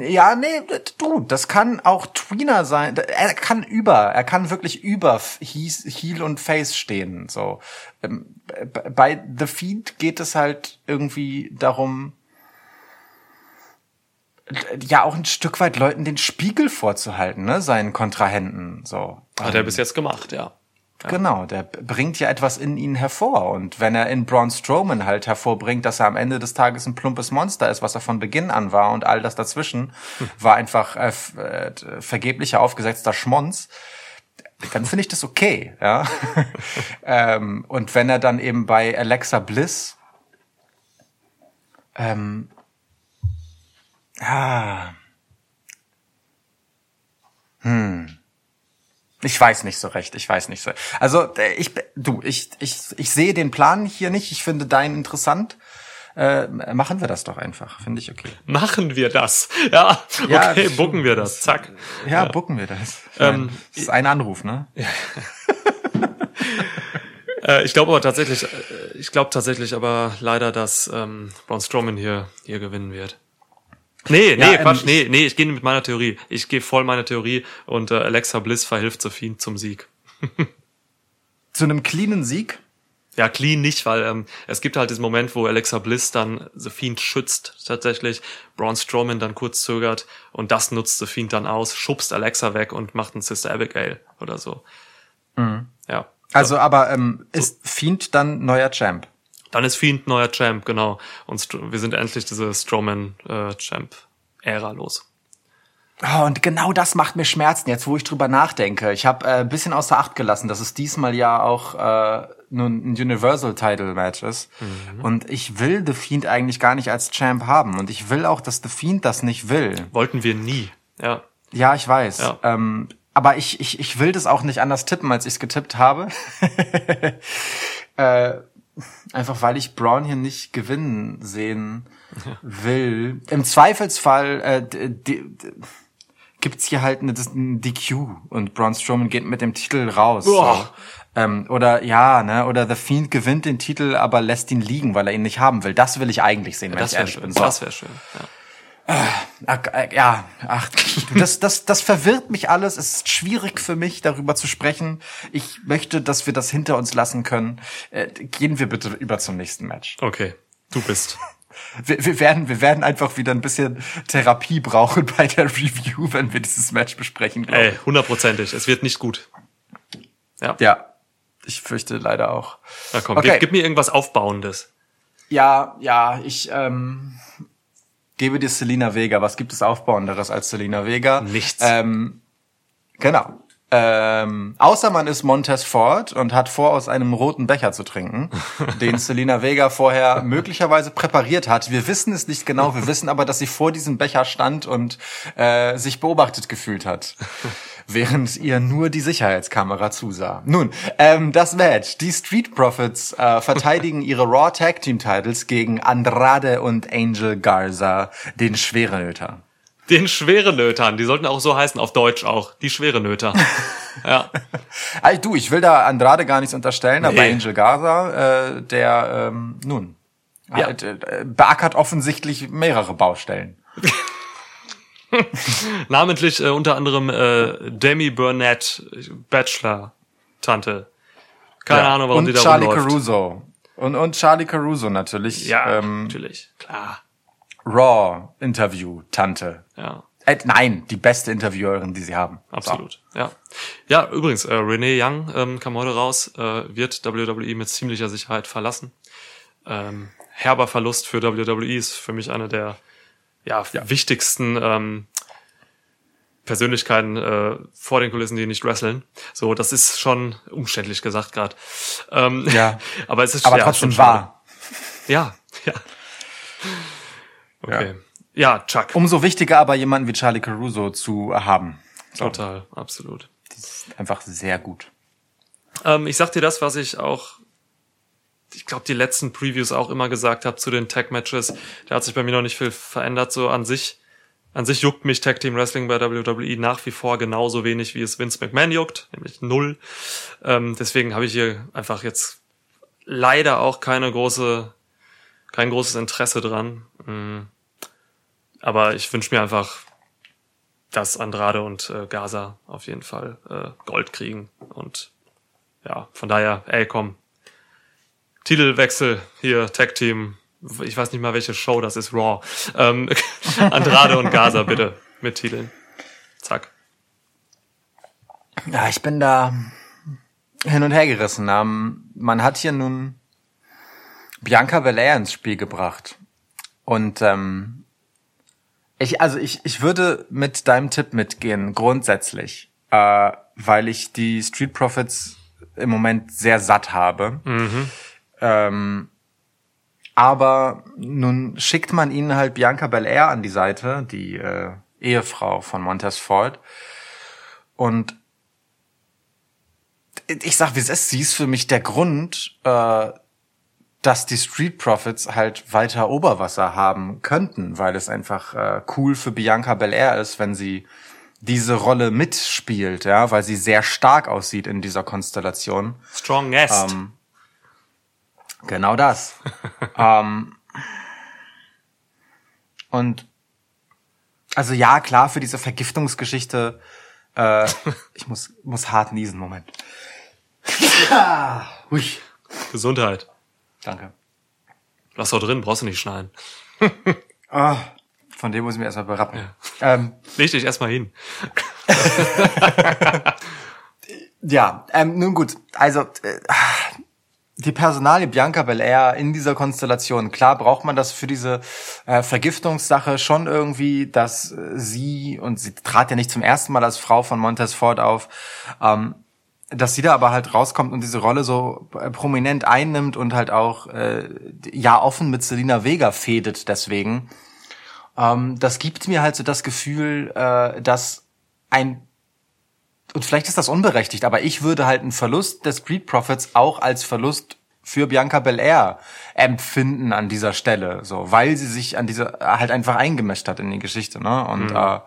Ja, nee, du, das kann auch Tweener sein. Er kann über, er kann wirklich über Heel und Face stehen. So Ähm, bei The Feed geht es halt irgendwie darum, ja auch ein Stück weit Leuten den Spiegel vorzuhalten, ne, seinen Kontrahenten. So Hat er bis jetzt gemacht, ja. Genau, der bringt ja etwas in ihnen hervor. Und wenn er in Braun Strowman halt hervorbringt, dass er am Ende des Tages ein plumpes Monster ist, was er von Beginn an war und all das dazwischen war einfach äh, äh, vergeblicher aufgesetzter Schmonz, dann finde ich das okay, ja. ähm, und wenn er dann eben bei Alexa Bliss ähm, ah, Ich weiß nicht so recht, ich weiß nicht so. Also äh, ich du, ich ich ich sehe den Plan hier nicht. Ich finde deinen interessant. Äh, machen wir das doch einfach, finde ich okay. Machen wir das. Ja, Ja, okay, bucken wir das. Zack. Ja, bucken wir das. Ähm, das ist ein Anruf, ne? Äh, ich glaube aber tatsächlich, äh, ich glaube tatsächlich aber leider, dass ähm, Braun Strowman hier, hier gewinnen wird. Nee, nee, Ja, ähm, Quatsch, nee, nee, ich gehe mit meiner Theorie. Ich gehe voll meine Theorie und äh, Alexa Bliss verhilft Sophie zum Sieg. Zu einem cleanen Sieg. Ja, clean nicht, weil ähm, es gibt halt diesen Moment, wo Alexa Bliss dann The Fiend schützt tatsächlich, Braun Strowman dann kurz zögert und das nutzt The Fiend dann aus, schubst Alexa weg und macht einen Sister Abigail oder so. Ja. Also, aber ähm, ist Fiend dann neuer Champ? Dann ist Fiend neuer Champ, genau. Und wir sind endlich diese Strowman-Champ-Ära los. Oh, und genau das macht mir Schmerzen, jetzt wo ich drüber nachdenke. Ich habe äh, ein bisschen außer Acht gelassen, dass es diesmal ja auch äh, nur ein Universal-Title-Match ist. Und ich will The Fiend eigentlich gar nicht als Champ haben. Und ich will auch, dass The Fiend das nicht will. Wollten wir nie. Ja. Ja, ich weiß. Ja. Ähm, aber ich, ich, ich will das auch nicht anders tippen, als ich es getippt habe. äh, einfach weil ich Braun hier nicht gewinnen sehen will. Im Zweifelsfall äh, gibt's hier halt eine, das- ein DQ und Braun Strowman geht mit dem Titel raus. So. Ähm, oder ja, ne, oder The Fiend gewinnt den Titel, aber lässt ihn liegen, weil er ihn nicht haben will. Das will ich eigentlich sehen, wenn Das ich ehrlich schön. bin. So. Das wäre schön. Ja. Äh, ja, ach, das, das, das verwirrt mich alles. Es ist schwierig für mich, darüber zu sprechen. Ich möchte, dass wir das hinter uns lassen können. Äh, gehen wir bitte über zum nächsten Match. Okay, du bist. Wir, wir, werden, wir werden einfach wieder ein bisschen Therapie brauchen bei der Review, wenn wir dieses Match besprechen. Ey, hundertprozentig. Es wird nicht gut. Ja, ich. Ja, ich fürchte leider auch. na komm, Okay. gib, gib mir irgendwas Aufbauendes. Ja, ja, ich ähm, gebe dir Selina Vega. Was gibt es Aufbauenderes als Selina Vega? Nichts. Ähm, genau. Ähm, außer man ist Montez Ford und hat vor, aus einem roten Becher zu trinken, den Selina Vega vorher möglicherweise präpariert hat. Wir wissen es nicht genau, wir wissen aber, dass sie vor diesem Becher stand und äh, sich beobachtet gefühlt hat. Während ihr nur die Sicherheitskamera zusah. Nun, ähm, das Match. Die Street Profits äh, verteidigen ihre Raw Tag Team Titles gegen Andrade und Angel Garza, den Schwerenöter. Den Schwerenötern, die sollten auch so heißen, auf Deutsch auch. Die Schwerenöter. ja. Also du, ich will da Andrade gar nichts unterstellen, aber Nee. Angel Garza, äh, der ähm, nun Ja. halt, äh, beackert offensichtlich mehrere Baustellen. Namentlich äh, unter anderem äh, Demi Burnett, Bachelor, Tante. Keine Ja. Ahnung, warum und die da Charlie rumläuft. Caruso. Und, und Charlie Caruso natürlich. Ja, Ähm, natürlich. Klar. Raw Interview Tante. Ja, Äh, nein, die beste Interviewerin, die sie haben. absolut. Ja. Ja, übrigens, äh, Renee Young ähm, kam heute raus, äh, wird WWE mit ziemlicher Sicherheit verlassen. Ähm, herber Verlust für WWE ist für mich eine der ja, wichtigsten ähm, Persönlichkeiten äh, vor den Kulissen, die nicht wresteln. So, das ist schon umständlich gesagt gerade. Ähm, Ja. aber es ist Aber ja, trotzdem wahr. Ja, ja. Okay. Ja, Chuck. Umso wichtiger aber jemanden wie Charlie Caruso zu haben. Total, absolut. Einfach sehr gut. Ähm, ich sag dir das, was ich auch, ich glaube, die letzten Previews auch immer gesagt habe zu den Tag-Matches. Da hat sich bei mir noch nicht viel verändert. So an sich, an sich juckt mich Tag Team Wrestling bei WWE nach wie vor genauso wenig, wie es Vince McMahon juckt, nämlich null. Ähm, deswegen habe ich hier einfach jetzt leider auch keine große, kein großes Interesse dran. Mm. Aber ich wünsche mir einfach, dass Andrade und äh, Gaza auf jeden Fall äh, Gold kriegen. Und ja, von daher, ey, komm. Titelwechsel hier, Tag Team. Ich weiß nicht mal, welche Show das ist, Raw. Ähm, Andrade und Gaza bitte mit Titeln. Zack. Ja, ich bin da hin und her gerissen. Ähm, man hat hier nun Bianca Belair ins Spiel gebracht. Und ähm, ich, also ich, ich würde mit deinem Tipp mitgehen, grundsätzlich, äh, weil ich die Street Profits im Moment sehr satt habe. Ähm, aber nun schickt man ihnen halt Bianca Belair an die Seite, die äh, Ehefrau von Montez Ford. Und ich sag, wie es ist, sie ist für mich der Grund, äh, dass die Street Profits halt weiter Oberwasser haben könnten, weil es einfach äh, cool für Bianca Belair ist, wenn sie diese Rolle mitspielt, ja, weil sie sehr stark aussieht in dieser Konstellation. Strongest. Ähm, genau das. ähm, und also ja, klar, für diese Vergiftungsgeschichte, äh, ich muss, muss hart niesen, Moment. Ja, hui. Gesundheit. Danke. Lass doch drin, brauchst du nicht schneiden. Ah, von dem muss ich mir erstmal berappen. Ähm, Leg dich erstmal hin. Ja, ähm, nun gut, also äh, die Personalie Bianca Belair in dieser Konstellation, klar braucht man das für diese äh, Vergiftungssache schon irgendwie, dass äh, sie, und sie trat ja nicht zum ersten Mal als Frau von Montez Ford auf, ähm, dass sie da aber halt rauskommt und diese Rolle so äh, prominent einnimmt und halt auch äh, ja offen mit Selina Vega fädet deswegen. Ähm, das gibt mir halt so das Gefühl, äh, dass ein und vielleicht ist das unberechtigt, aber ich würde halt einen Verlust des Street Profits auch als Verlust für Bianca Belair empfinden an dieser Stelle, so, weil sie sich an dieser halt einfach eingemischt hat in die Geschichte, ne? Und äh,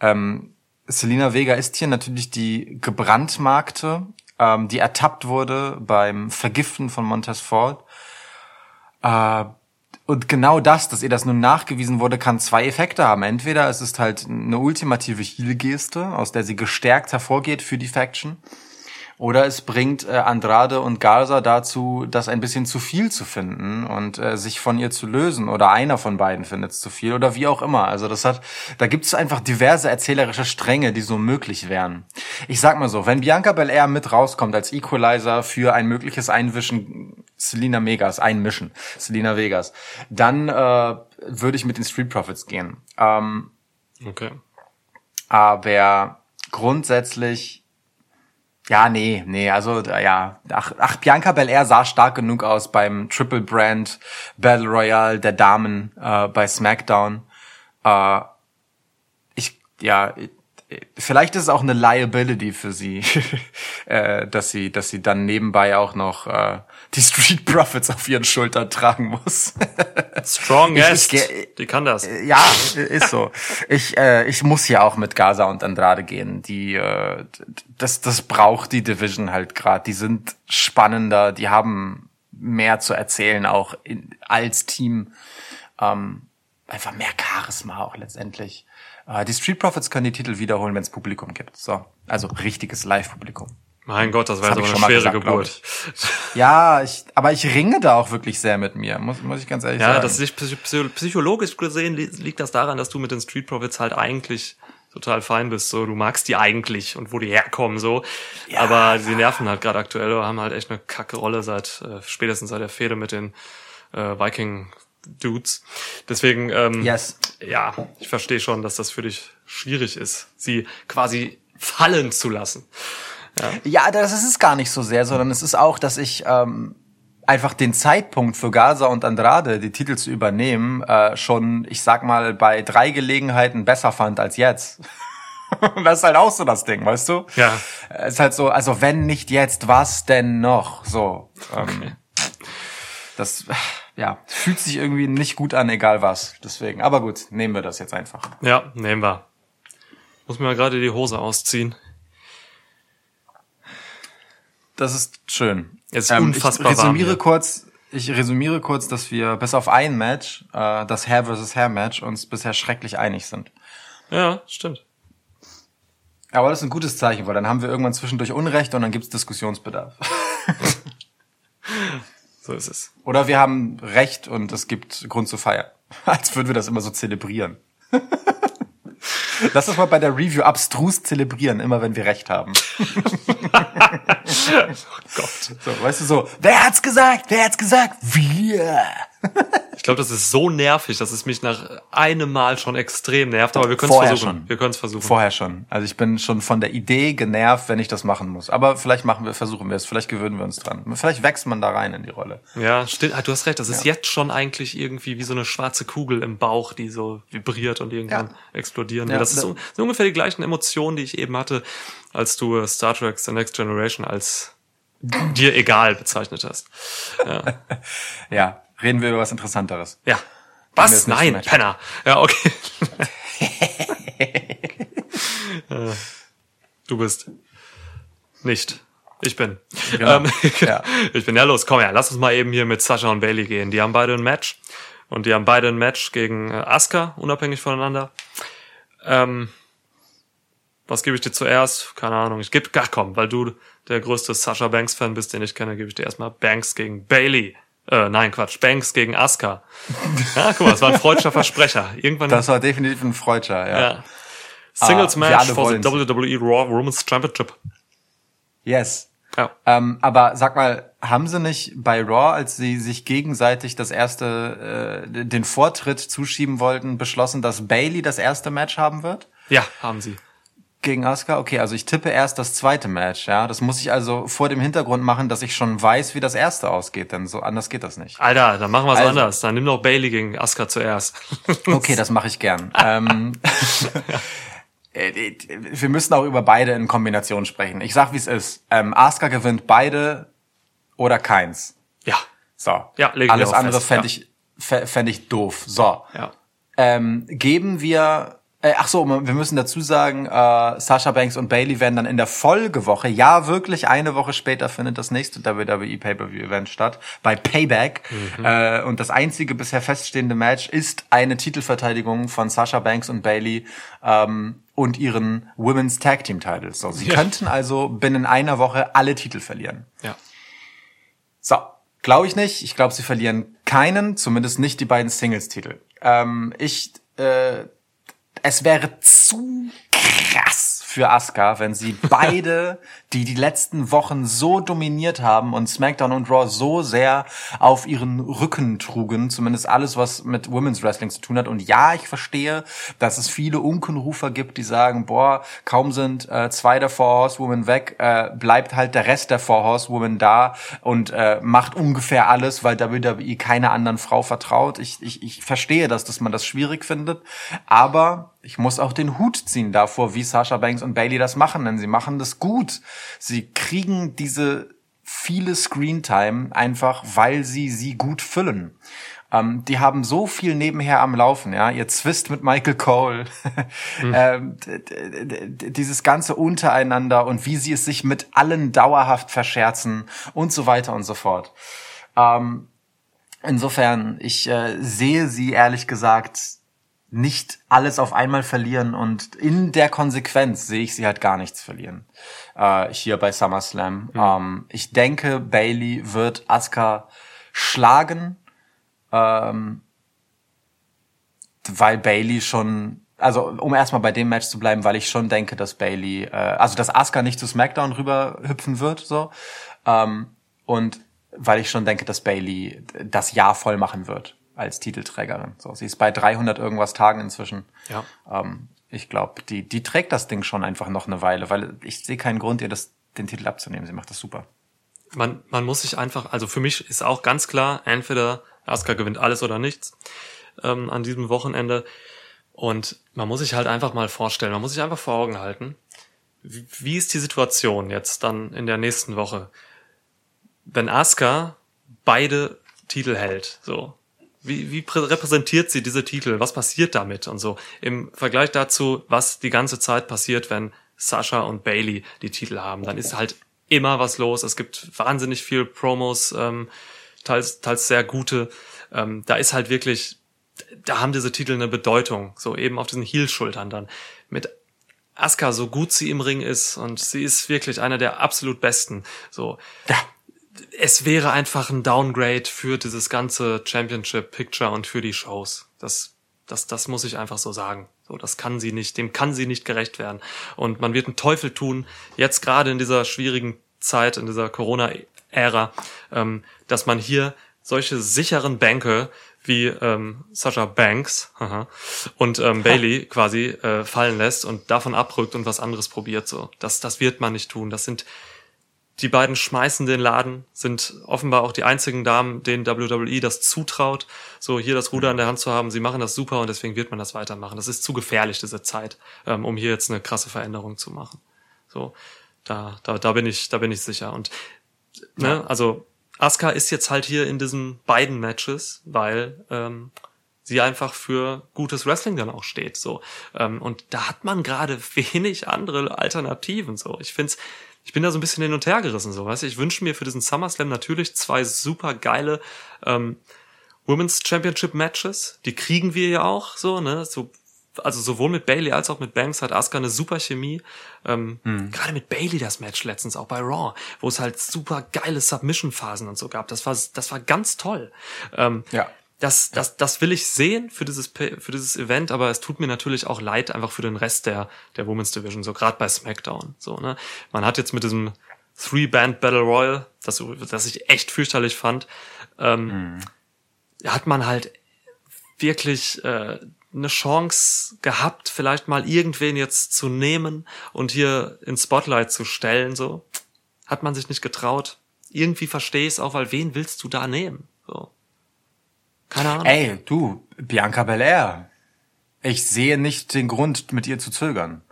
ähm, Selina Vega ist hier natürlich die gebrandmarkte, ähm, die ertappt wurde beim Vergiften von Montez Ford. Äh, und genau das, dass ihr das nun nachgewiesen wurde, kann zwei Effekte haben. Entweder es ist halt eine ultimative Heel-Geste, aus der sie gestärkt hervorgeht für die Faction. Oder es bringt äh, Andrade und Garza dazu, das ein bisschen zu viel zu finden und äh, sich von ihr zu lösen. Oder einer von beiden findet es zu viel oder wie auch immer. Also das hat, da gibt es einfach diverse erzählerische Stränge, die so möglich wären. Ich sag mal so, wenn Bianca Belair mit rauskommt als Equalizer für ein mögliches Einwischen Selina Megas, einmischen, Selina Vegas, dann äh, würde ich mit den Street Profits gehen. Ähm, Okay. aber grundsätzlich, ja, nee, nee, also ja, ach, ach Bianca Belair sah stark genug aus beim Triple Brand Battle Royale der Damen äh, bei SmackDown. Äh, ich, ja, vielleicht ist es auch eine Liability für sie, äh, dass sie, dass sie dann nebenbei auch noch äh, die Street Profits auf ihren Schultern tragen muss. Strongest. Ich- ich- Die kann das. Ja, ist so. Ich, äh, ich muss hier auch mit Gaza und Andrade gehen. Die, äh, das, das braucht die Division halt gerade. Die sind spannender, die haben mehr zu erzählen, auch in, als Team. Ähm, einfach mehr Charisma auch letztendlich. Äh, die Street Profits können die Titel wiederholen, wenn es Publikum gibt. So, also richtiges Live-Publikum. Mein Gott, das war Das ich eine schwere gesagt, Geburt. Ja, ich, aber ich ringe da auch wirklich sehr mit mir, muss, muss ich ganz ehrlich Ja, sagen. das ist psy- psy- psychologisch gesehen li- liegt das daran, dass du mit den Street Profits halt eigentlich total fein bist. So, du magst die eigentlich und wo die herkommen, so. Aber sie nerven halt gerade aktuell, haben halt echt eine kacke Rolle seit äh, spätestens seit der Fehde mit den äh, Viking Dudes. Deswegen, ähm, Yes. ja, ich verstehe schon, dass das für dich schwierig ist, sie quasi fallen zu lassen. Ja, das ist es gar nicht so sehr, sondern es ist auch, dass ich ähm, einfach den Zeitpunkt für Gaza und Andrade, die Titel zu übernehmen, äh, schon, ich sag mal, bei drei Gelegenheiten besser fand als jetzt. Und das ist halt auch so das Ding, weißt du? Ja. Es ist halt so, also wenn nicht jetzt, was denn noch? So. Ähm, Das, ja, fühlt sich irgendwie nicht gut an, egal was. Deswegen. Aber gut, nehmen wir das jetzt einfach. Ja, nehmen wir. Muss mir mal gerade die Hose ausziehen. Das ist schön. Es ist unfassbar Ich resümiere kurz, ich resümiere kurz, dass wir bis auf ein Match, äh, das Hair vs. Hair Match, uns bisher schrecklich einig sind. Ja, stimmt. Aber das ist ein gutes Zeichen, weil dann haben wir irgendwann zwischendurch Unrecht und dann gibt's Diskussionsbedarf. So ist es. Oder wir haben Recht und es gibt Grund zu feiern. Als würden wir das immer so zelebrieren. Lass uns mal bei der Review abstrus zelebrieren, immer wenn wir Recht haben. Gott. So, weißt du so, wer hat's gesagt? Wer hat's gesagt? Wir. Ich glaube, das ist so nervig, dass es mich nach einem Mal schon extrem nervt, aber wir können es versuchen. schon. Wir können es versuchen. Vorher schon. Also ich bin schon von der Idee genervt, wenn ich das machen muss. Aber vielleicht machen wir, versuchen wir es. Vielleicht gewöhnen wir uns dran. Vielleicht wächst man da rein in die Rolle. Ja, stimmt. Ah, Du hast recht, das ist jetzt schon eigentlich irgendwie wie so eine schwarze Kugel im Bauch, die so vibriert und irgendwann Ja. explodieren Ja. Das da- so, sind ungefähr die gleichen Emotionen, die ich eben hatte, als du äh, Star Trek The Next Generation als dir egal bezeichnet hast. Ja, reden wir über was Interessanteres. Ja. Was? Nein. Penner. Ja, okay. Äh, du bist nicht. Ich bin. Genau. Ähm, Ja. Ich bin ja los. Komm her, lass uns mal eben hier mit Sascha und Bailey gehen. Die haben beide ein Match. Und die haben beide ein Match gegen äh, Asuka, unabhängig voneinander. Ähm, was gebe ich dir zuerst? Keine Ahnung. Ich gebe, ach komm, weil du der größte Sasha Banks Fan bist, den ich kenne, gebe ich dir erstmal Banks gegen Bailey. Äh, nein, Quatsch, Banks gegen Asuka. Ja, guck mal, das war ein freudscher Versprecher. Irgendwann, Das war definitiv ein Freudscher, ja. ja. Singles Ah, Match for the. WWE Raw Women's Championship. Yes. Ja. Ähm, aber sag mal, haben sie nicht bei Raw, als sie sich gegenseitig das erste, äh, den Vortritt zuschieben wollten, beschlossen, dass Bailey das erste Match haben wird? Ja, haben sie. Gegen Asuka? Okay, also ich tippe erst das zweite Match, ja. Das muss ich also vor dem Hintergrund machen, dass ich schon weiß, wie das erste ausgeht, denn so anders geht das nicht. Alter, dann machen wir es Also- anders. Dann nimm doch Bailey gegen Asuka zuerst. Okay, das mache ich gern. ähm, äh, wir müssen auch über beide in Kombination sprechen. Ich sag, wie es ist. Ähm, Asuka gewinnt beide oder keins. Ja. So. Ja, wir Alles andere fände ja. ich, fä- fänd ich doof. So. Ja. Ähm, geben wir, äh, ach so, wir müssen dazu sagen, äh, Sasha Banks und Bailey werden dann in der Folgewoche, ja wirklich eine Woche später findet das nächste WWE Pay-Per-View-Event statt, bei Payback. Äh, und das einzige bisher feststehende Match ist eine Titelverteidigung von Sasha Banks und Bailey ähm, und ihren Women's Tag Team Titles. So, sie Ja. könnten also binnen einer Woche alle Titel verlieren. Ja. So, glaube ich nicht. Ich glaube, sie verlieren keinen, zumindest nicht die beiden Singles-Titel. Ähm, ich, äh, es wäre zu krass für Asuka, wenn sie beide, die die letzten Wochen so dominiert haben und SmackDown und Raw so sehr auf ihren Rücken trugen, zumindest alles, was mit Women's Wrestling zu tun hat. Und ja, ich verstehe, dass es viele Unkenrufer gibt, die sagen, boah, kaum sind äh, zwei der Four Horsewomen weg, äh, bleibt halt der Rest der Four Horsewomen da und äh, macht ungefähr alles, weil WWE keiner anderen Frau vertraut. Ich, ich, ich verstehe das, dass man das schwierig findet, aber ich muss auch den Hut ziehen davor, wie Sasha Banks und Bailey das machen, denn sie machen das gut. Sie kriegen diese viele Screentime einfach, weil sie sie gut füllen. Ähm, die haben so viel nebenher am Laufen, ja. Ihr Zwist mit Michael Cole, ähm, d- d- dieses ganze untereinander und wie sie es sich mit allen dauerhaft verscherzen und so weiter und so fort. Ähm, insofern, ich äh, sehe sie ehrlich gesagt nicht alles auf einmal verlieren und in der Konsequenz sehe ich sie halt gar nichts verlieren. Äh, hier bei SummerSlam. Ähm, ich denke, Bailey wird Asuka schlagen, ähm, weil Bailey schon, also um erstmal bei dem Match zu bleiben, weil ich schon denke, dass Bailey, äh, also dass Asuka nicht zu SmackDown rüber hüpfen wird, so. Ähm, und weil ich schon denke, dass Bailey das Jahr voll machen wird als Titelträgerin. So, sie ist bei 300 irgendwas Tagen inzwischen. Ja. Ähm, ich glaube, die, die trägt das Ding schon einfach noch eine Weile, weil ich sehe keinen Grund, ihr das, den Titel abzunehmen. Sie macht das super. man, man muss sich einfach, also für mich ist auch ganz klar, entweder Asuka gewinnt alles oder nichts ähm, an diesem Wochenende. Und man muss sich halt einfach mal vorstellen, man muss sich einfach vor Augen halten, wie, wie ist die Situation jetzt dann in der nächsten Woche, wenn Asuka beide Titel hält, so. Wie, wie prä- repräsentiert sie diese Titel? Was passiert damit und so? Im Vergleich dazu, was die ganze Zeit passiert, wenn Sasha und Bailey die Titel haben, dann ist halt immer was los. Es gibt wahnsinnig viel Promos, ähm, teils, teils sehr gute. Ähm, da ist halt wirklich, da haben diese Titel eine Bedeutung, so eben auf diesen Heel-Schultern dann. Mit Asuka, so gut sie im Ring ist und sie ist wirklich einer der absolut besten, so. Ja. Es wäre einfach ein Downgrade für dieses ganze Championship Picture und für die Shows. Das, das, das muss ich einfach so sagen. So, das kann sie nicht, dem kann sie nicht gerecht werden. Und man wird einen Teufel tun, jetzt gerade in dieser schwierigen Zeit, in dieser Corona-Ära, ähm, dass man hier solche sicheren Bänke wie ähm, Sasha Banks haha, und ähm, Bailey quasi äh, fallen lässt und davon abrückt und was anderes probiert. So, das, das wird man nicht tun. Das sind die beiden schmeißen den Laden, sind offenbar auch die einzigen Damen, denen WWE das zutraut, so hier das Ruder in der Hand zu haben. Sie machen das super und deswegen wird man das weitermachen. Das ist zu gefährlich, diese Zeit, ähm, um hier jetzt eine krasse Veränderung zu machen. So, da, da, da bin ich, da bin ich sicher. Und ne, also Asuka ist jetzt halt hier in diesen beiden Matches, weil ähm, sie einfach für gutes Wrestling dann auch steht. So ähm, und da hat man gerade wenig andere Alternativen. So, ich find's, ich bin da so ein bisschen hin und her gerissen. So, weißt du, ich wünsche mir für diesen SummerSlam natürlich zwei super geile ähm, Women's Championship Matches. Die kriegen wir ja auch so, ne? So also sowohl mit Bailey als auch mit Banks hat Asuka eine super Chemie. Ähm, Gerade mit Bailey das Match letztens auch bei Raw, wo es halt super geile Submission-Phasen und so gab. Das war, das war ganz toll. Ähm, Ja. Das, das, das will ich sehen für dieses, für dieses Event, aber es tut mir natürlich auch leid einfach für den Rest der, der Women's Division, so gerade bei SmackDown. So, ne? Man hat jetzt mit diesem Three-Band Battle Royal, das, das ich echt fürchterlich fand, ähm, hat man halt wirklich äh, eine Chance gehabt, vielleicht mal irgendwen jetzt zu nehmen und hier ins Spotlight zu stellen, so. Hat man sich nicht getraut. Irgendwie verstehe ich es auch, weil wen willst du da nehmen? So. Keine Ahnung. Ey, du, Bianca Belair. Ich sehe nicht den Grund, mit ihr zu zögern.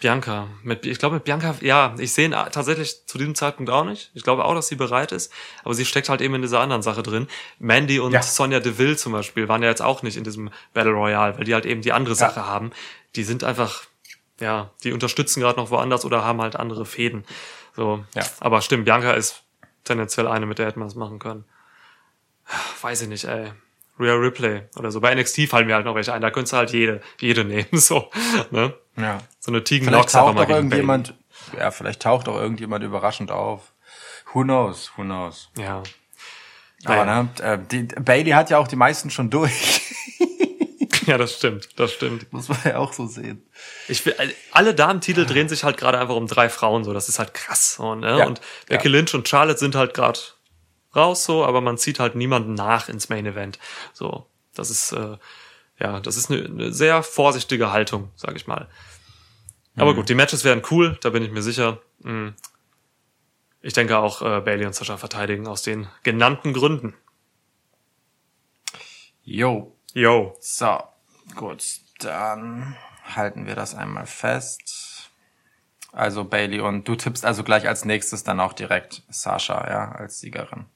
Bianca. Mit, ich glaube, mit Bianca, ja, ich sehe ihn tatsächlich zu diesem Zeitpunkt auch nicht. Ich glaube auch, dass sie bereit ist, aber sie steckt halt eben in dieser anderen Sache drin. Mandy und Ja. Sonja Deville zum Beispiel waren ja jetzt auch nicht in diesem Battle Royale, weil die halt eben die andere Sache haben. Die sind einfach, ja, die unterstützen gerade noch woanders oder haben halt andere Fäden. So, Ja. aber stimmt, Bianca ist tendenziell eine, mit der hätte man es machen können. Weiß ich nicht, ey. Rhea Ripley oder so. Bei NXT fallen mir halt noch welche ein. Da könntest du halt jede, jede nehmen, so, ne? Ja. So eine Tegan Vielleicht Nox einfach mal gegen irgendjemand, ja, vielleicht taucht auch irgendjemand überraschend auf. Who knows, who knows. Ja. Aber Naja. ne, äh, die, Bailey hat ja auch die meisten schon durch. Ja, das stimmt, das stimmt. Muss man ja auch so sehen. Ich will, alle Damentitel drehen sich halt gerade einfach um drei Frauen, so. Das ist halt krass, so, ne? Ja. Und Becky Ja. Lynch und Charlotte sind halt gerade raus, so, aber man zieht halt niemanden nach ins Main Event. So. Das ist, äh, ja, das ist eine, eine sehr vorsichtige Haltung, sag ich mal. Aber gut, die Matches werden cool, da bin ich mir sicher. Mm. Ich denke auch, äh, Bailey und Sascha verteidigen aus den genannten Gründen. Jo. Yo. So, gut. Dann halten wir das einmal fest. Also Bailey und du tippst also gleich als nächstes dann auch direkt Sascha, ja, als Siegerin.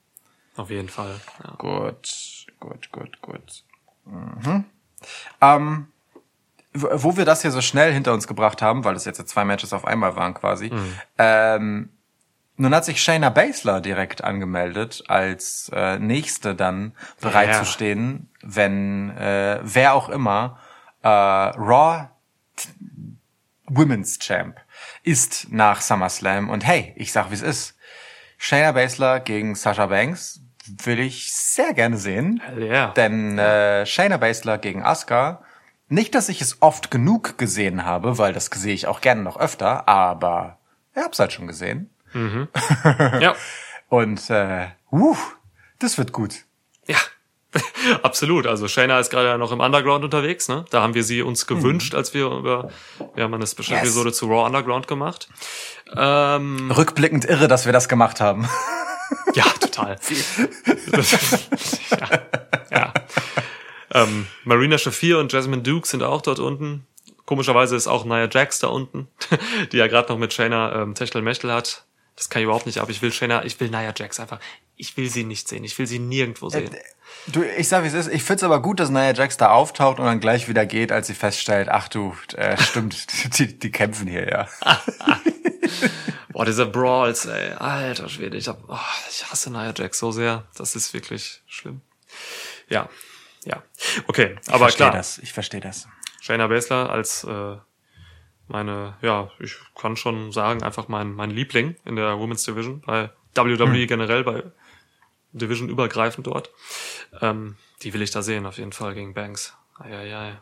Auf jeden Fall. Ja. Gut, gut, gut, gut. Mhm. Ähm, wo wir das hier so schnell hinter uns gebracht haben, weil es jetzt zwei Matches auf einmal waren quasi, ähm, nun hat sich Shayna Baszler direkt angemeldet, als äh, nächste dann bereit Ja. zu stehen, wenn äh, wer auch immer äh, Raw Women's Champ ist nach SummerSlam. Und hey, ich sag wie es ist. Shayna Baszler gegen Sasha Banks will ich sehr gerne sehen. Yeah. Denn äh, Shayna Baszler gegen Asuka, nicht, dass ich es oft genug gesehen habe, weil das sehe ich auch gerne noch öfter, aber ich hab's halt schon gesehen. ja. Und äh, uh, das wird gut. Ja, absolut. Also Shayna ist gerade ja noch im Underground unterwegs, ne? Da haben wir sie uns gewünscht, als wir über, wir haben eine Special Yes. Episode zu Raw Underground gemacht. Ähm, Rückblickend irre, dass wir das gemacht haben. ja, total. ja. ja. Ähm, Marina Shafir und Jasmine Duke sind auch dort unten. Komischerweise ist auch Nia Jax da unten, die ja gerade noch mit Shayna ähm, Techtelmechtel hat. Das kann ich überhaupt nicht ab. Ich will Shayna, ich will Nia Jax einfach. Ich will sie nicht sehen. Ich will sie nirgendwo sehen. Du, ich sag wie es ist. Ich find's aber gut, dass Nia Jax da auftaucht und dann gleich wieder geht, als sie feststellt, ach du, äh, stimmt, die, die kämpfen hier ja. Boah, diese Brawls, ey, alter Schwede, ich hab, oh, ich hasse Nia Jax so sehr. Das ist wirklich schlimm. Ja, ja. Okay, Ich aber verstehe klar, das. Ich verstehe das. Shayna Baszler als äh, meine, ja, ich kann schon sagen, einfach mein, mein Liebling in der Women's Division, bei WWE generell, bei Division übergreifend dort. Ähm, die will ich da sehen, auf jeden Fall gegen Banks. Eieiei.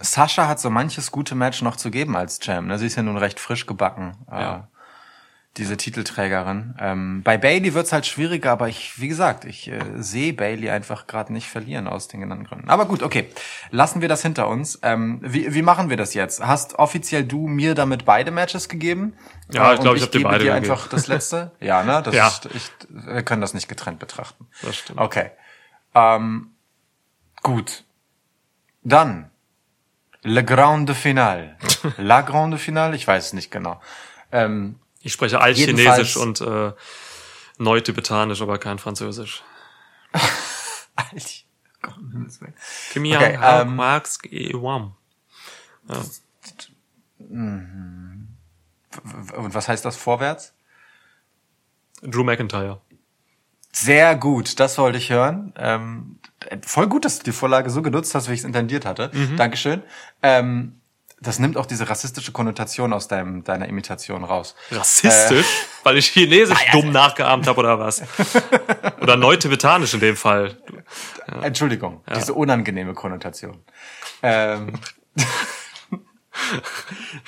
Sascha hat so manches gute Match noch zu geben als Champ. Ne? Sie ist ja nun recht frisch gebacken, Ja. Diese Titelträgerin. Ähm, bei Bailey wird's halt schwieriger, aber ich, wie gesagt, ich äh, sehe Bailey einfach gerade nicht verlieren aus den genannten Gründen. Aber gut, okay, lassen wir das hinter uns. Ähm, wie, wie machen wir das jetzt? Hast offiziell du mir damit beide Matches gegeben? Ja, Äh, ich glaub, und ich hab dir beide dir gegeben. einfach das letzte. ja, ne? Das Ja. Ist, ich, wir können das nicht getrennt betrachten. Das stimmt. Okay. Ähm, gut. Dann. Le Grande Finale. La Grande Finale? Ich weiß es nicht genau. Ähm, Ich spreche Altchinesisch und äh, Neutibetanisch, aber kein Französisch. Alter, Gott, um Himmels Willen. Kimi Okay, Yang Hao ähm, Max Wam. Und was heißt das vorwärts? Drew McIntyre. Sehr gut, das wollte ich hören. Ähm, voll gut, dass du die Vorlage so genutzt hast, wie ich es intendiert hatte. Mhm. Dankeschön. Ähm, das nimmt auch diese rassistische Konnotation aus deinem, deiner Imitation raus. Rassistisch? Weil ich Chinesisch dumm nachgeahmt habe oder was? Oder Neutibetanisch in dem Fall. Entschuldigung, diese unangenehme Konnotation. Ähm,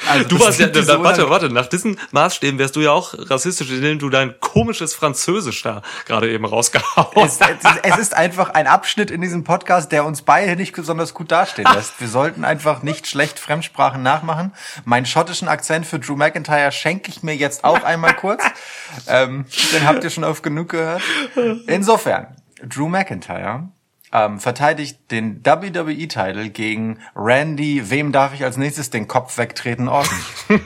also Du warst ja, da, warte, warte, nach diesen Maßstäben wärst du ja auch rassistisch, indem du dein komisches Französisch da gerade eben rausgehauen Es, es, es ist einfach ein Abschnitt in diesem Podcast, der uns beide nicht besonders gut dastehen lässt. Wir sollten einfach nicht schlecht Fremdsprachen nachmachen. Meinen schottischen Akzent für Drew McIntyre schenke ich mir jetzt auch einmal kurz. ähm, den habt ihr schon oft genug gehört. Insofern, Drew McIntyre ähm, verteidigt den WWE-Titel gegen Randy. Wem darf ich als nächstes den Kopf wegtreten? Orton.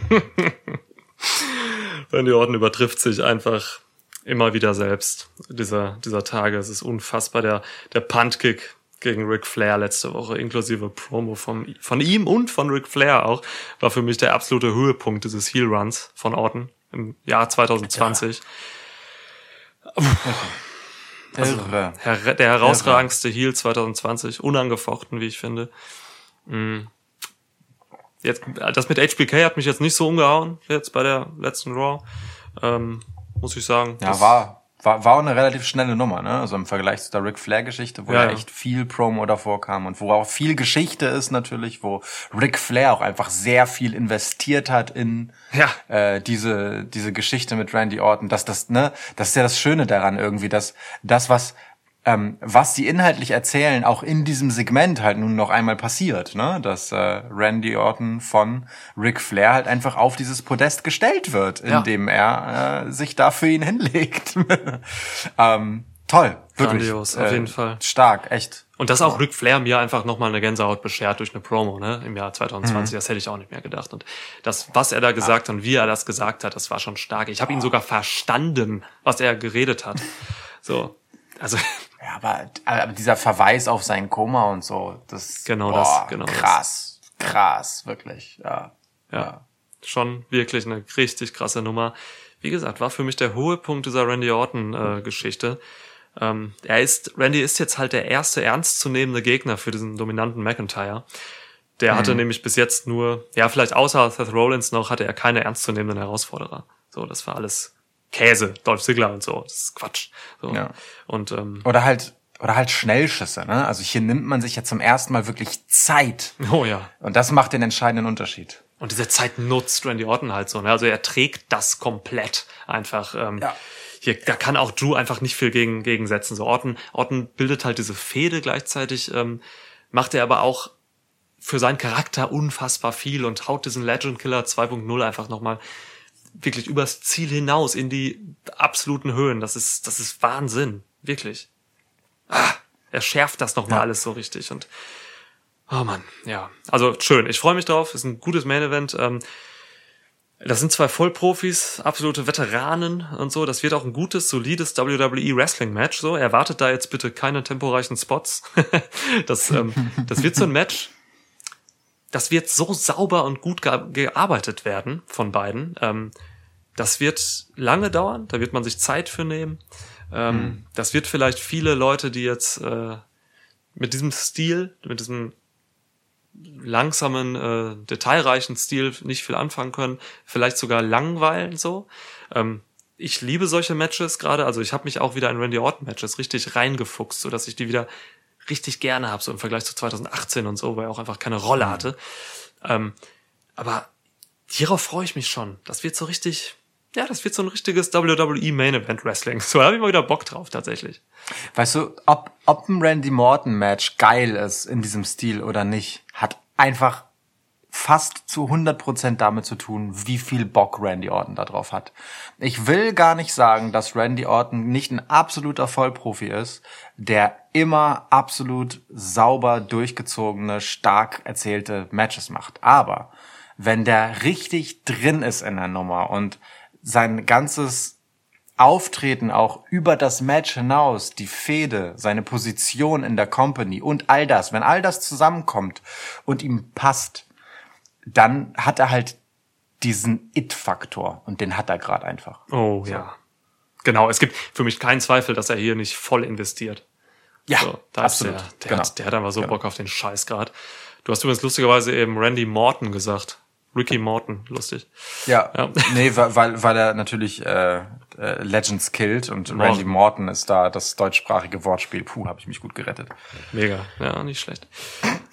Randy Orton übertrifft sich einfach immer wieder selbst dieser, dieser Tage. Es ist unfassbar. Der, der Puntkick gegen Ric Flair letzte Woche, inklusive Promo von, von ihm und von Ric Flair auch, war für mich der absolute Höhepunkt dieses Heel Runs von Orton im Jahr 2020. Also, Irre. her der herausragendste Heel 2020, unangefochten, wie ich finde. Mm. Jetzt, das mit HBK hat mich jetzt nicht so umgehauen, jetzt bei der letzten Raw, ähm, muss ich sagen. Ja, war, war, war auch eine relativ schnelle Nummer, ne? Also im Vergleich zu der Ric Flair-Geschichte, wo Ja, ja, echt viel Promo davor kam und wo auch viel Geschichte ist natürlich, wo Ric Flair auch einfach sehr viel investiert hat in Ja. äh, diese, diese Geschichte mit Randy Orton. Dass das, ne, das ist ja das Schöne daran irgendwie, dass das, was ähm, was sie inhaltlich erzählen, auch in diesem Segment halt nun noch einmal passiert, ne? Dass äh, Randy Orton von Ric Flair halt einfach auf dieses Podest gestellt wird, Ja. indem er äh, sich da für ihn hinlegt. ähm, toll, wirklich. Grandios, auf jeden Fall. Stark, echt. Und dass auch Ric Flair mir einfach nochmal eine Gänsehaut beschert durch eine Promo, ne, im Jahr Mhm. 2020, das hätte ich auch nicht mehr gedacht. Und das, was er da gesagt hat und wie er das gesagt hat, das war schon stark. Ich habe ihn sogar verstanden, was er geredet hat. So, also, Ja, aber, aber dieser Verweis auf sein Koma und so, das Genau boah, das, genau das. krass, krass, wirklich. Ja. ja, schon wirklich eine richtig krasse Nummer. Wie gesagt, war für mich der Höhepunkt dieser Randy Orton-Geschichte. ähm, er ist, Randy ist jetzt halt der erste ernstzunehmende Gegner für diesen dominanten McIntyre. Der hatte nämlich bis jetzt nur, ja, vielleicht außer Seth Rollins noch, hatte er keine ernstzunehmenden Herausforderer. So, das war alles Käse, Dolph Ziggler und so. Das ist Quatsch. So. Ja. Und ähm, Oder halt, oder halt Schnellschüsse, ne? Also hier nimmt man sich ja zum ersten Mal wirklich Zeit. oh ja. Und das macht den entscheidenden Unterschied. Und diese Zeit nutzt Randy Orton halt so. Ne? Also er trägt das komplett einfach. Ähm, Ja. Hier, da kann auch Drew einfach nicht viel gegen, gegensetzen. So Orton, Orton bildet halt diese Fehde gleichzeitig, ähm, macht er aber auch für seinen Charakter unfassbar viel und haut diesen Legend Killer 2.0 einfach nochmal wirklich übers Ziel hinaus in die absoluten Höhen. Das ist, das ist Wahnsinn. Wirklich. Ah, er schärft das nochmal Ja. alles so richtig und Oh Mann, ja. Also schön. Ich freue mich drauf. Ist ein gutes Main Event. Ähm, das sind zwei Vollprofis, absolute Veteranen und so. Das wird auch ein gutes, solides WWE Wrestling Match. So, erwartet da jetzt bitte keine temporeichen Spots. das, ähm, das wird so ein Match. Das wird so sauber und gut ge gearbeitet werden von beiden. Ähm, das wird lange dauern. Da wird man sich Zeit für nehmen. Ähm, Das wird vielleicht viele Leute, die jetzt äh, mit diesem Stil, mit diesem langsamen, äh, detailreichen Stil nicht viel anfangen können, vielleicht sogar langweilen so. Ähm, ich liebe solche Matches gerade, also ich habe mich auch wieder in Randy Orton Matches richtig reingefuchst, so dass ich die wieder richtig gerne habe, so im Vergleich zu 2018 und so, weil er auch einfach keine Rolle hatte. Ähm, aber hierauf freue ich mich schon. Das wird so richtig, ja, das wird so ein richtiges WWE Main Event Wrestling. So da habe ich mal wieder Bock drauf tatsächlich. Weißt du, ob, ob ein Randy Morton Match geil ist in diesem Stil oder nicht, hat einfach fast zu 100% damit zu tun, wie viel Bock Randy Orton da drauf hat. Ich will gar nicht sagen, dass Randy Orton nicht ein absoluter Vollprofi ist, der immer absolut sauber durchgezogene, stark erzählte Matches macht. Aber wenn der richtig drin ist in der Nummer und sein ganzes Auftreten auch über das Match hinaus, die Fehde, seine Position in der Company und all das, wenn all das zusammenkommt und ihm passt, dann hat er halt diesen It-Faktor und den hat er gerade einfach. Oh ja. Genau, es gibt für mich keinen Zweifel, dass er hier nicht voll investiert. Ja, So, da absolut. Ist der, der, genau. hat, der hat einfach so Genau. Bock auf den Scheiß grad. Du hast übrigens lustigerweise eben Randy Morton gesagt. Ricky Morton, lustig. Ja, Ja. nee, weil, weil, er natürlich äh, äh, Legends killt und Morton. Randy Morton ist da das deutschsprachige Wortspiel. Puh, habe ich mich gut gerettet. Mega, ja, nicht schlecht.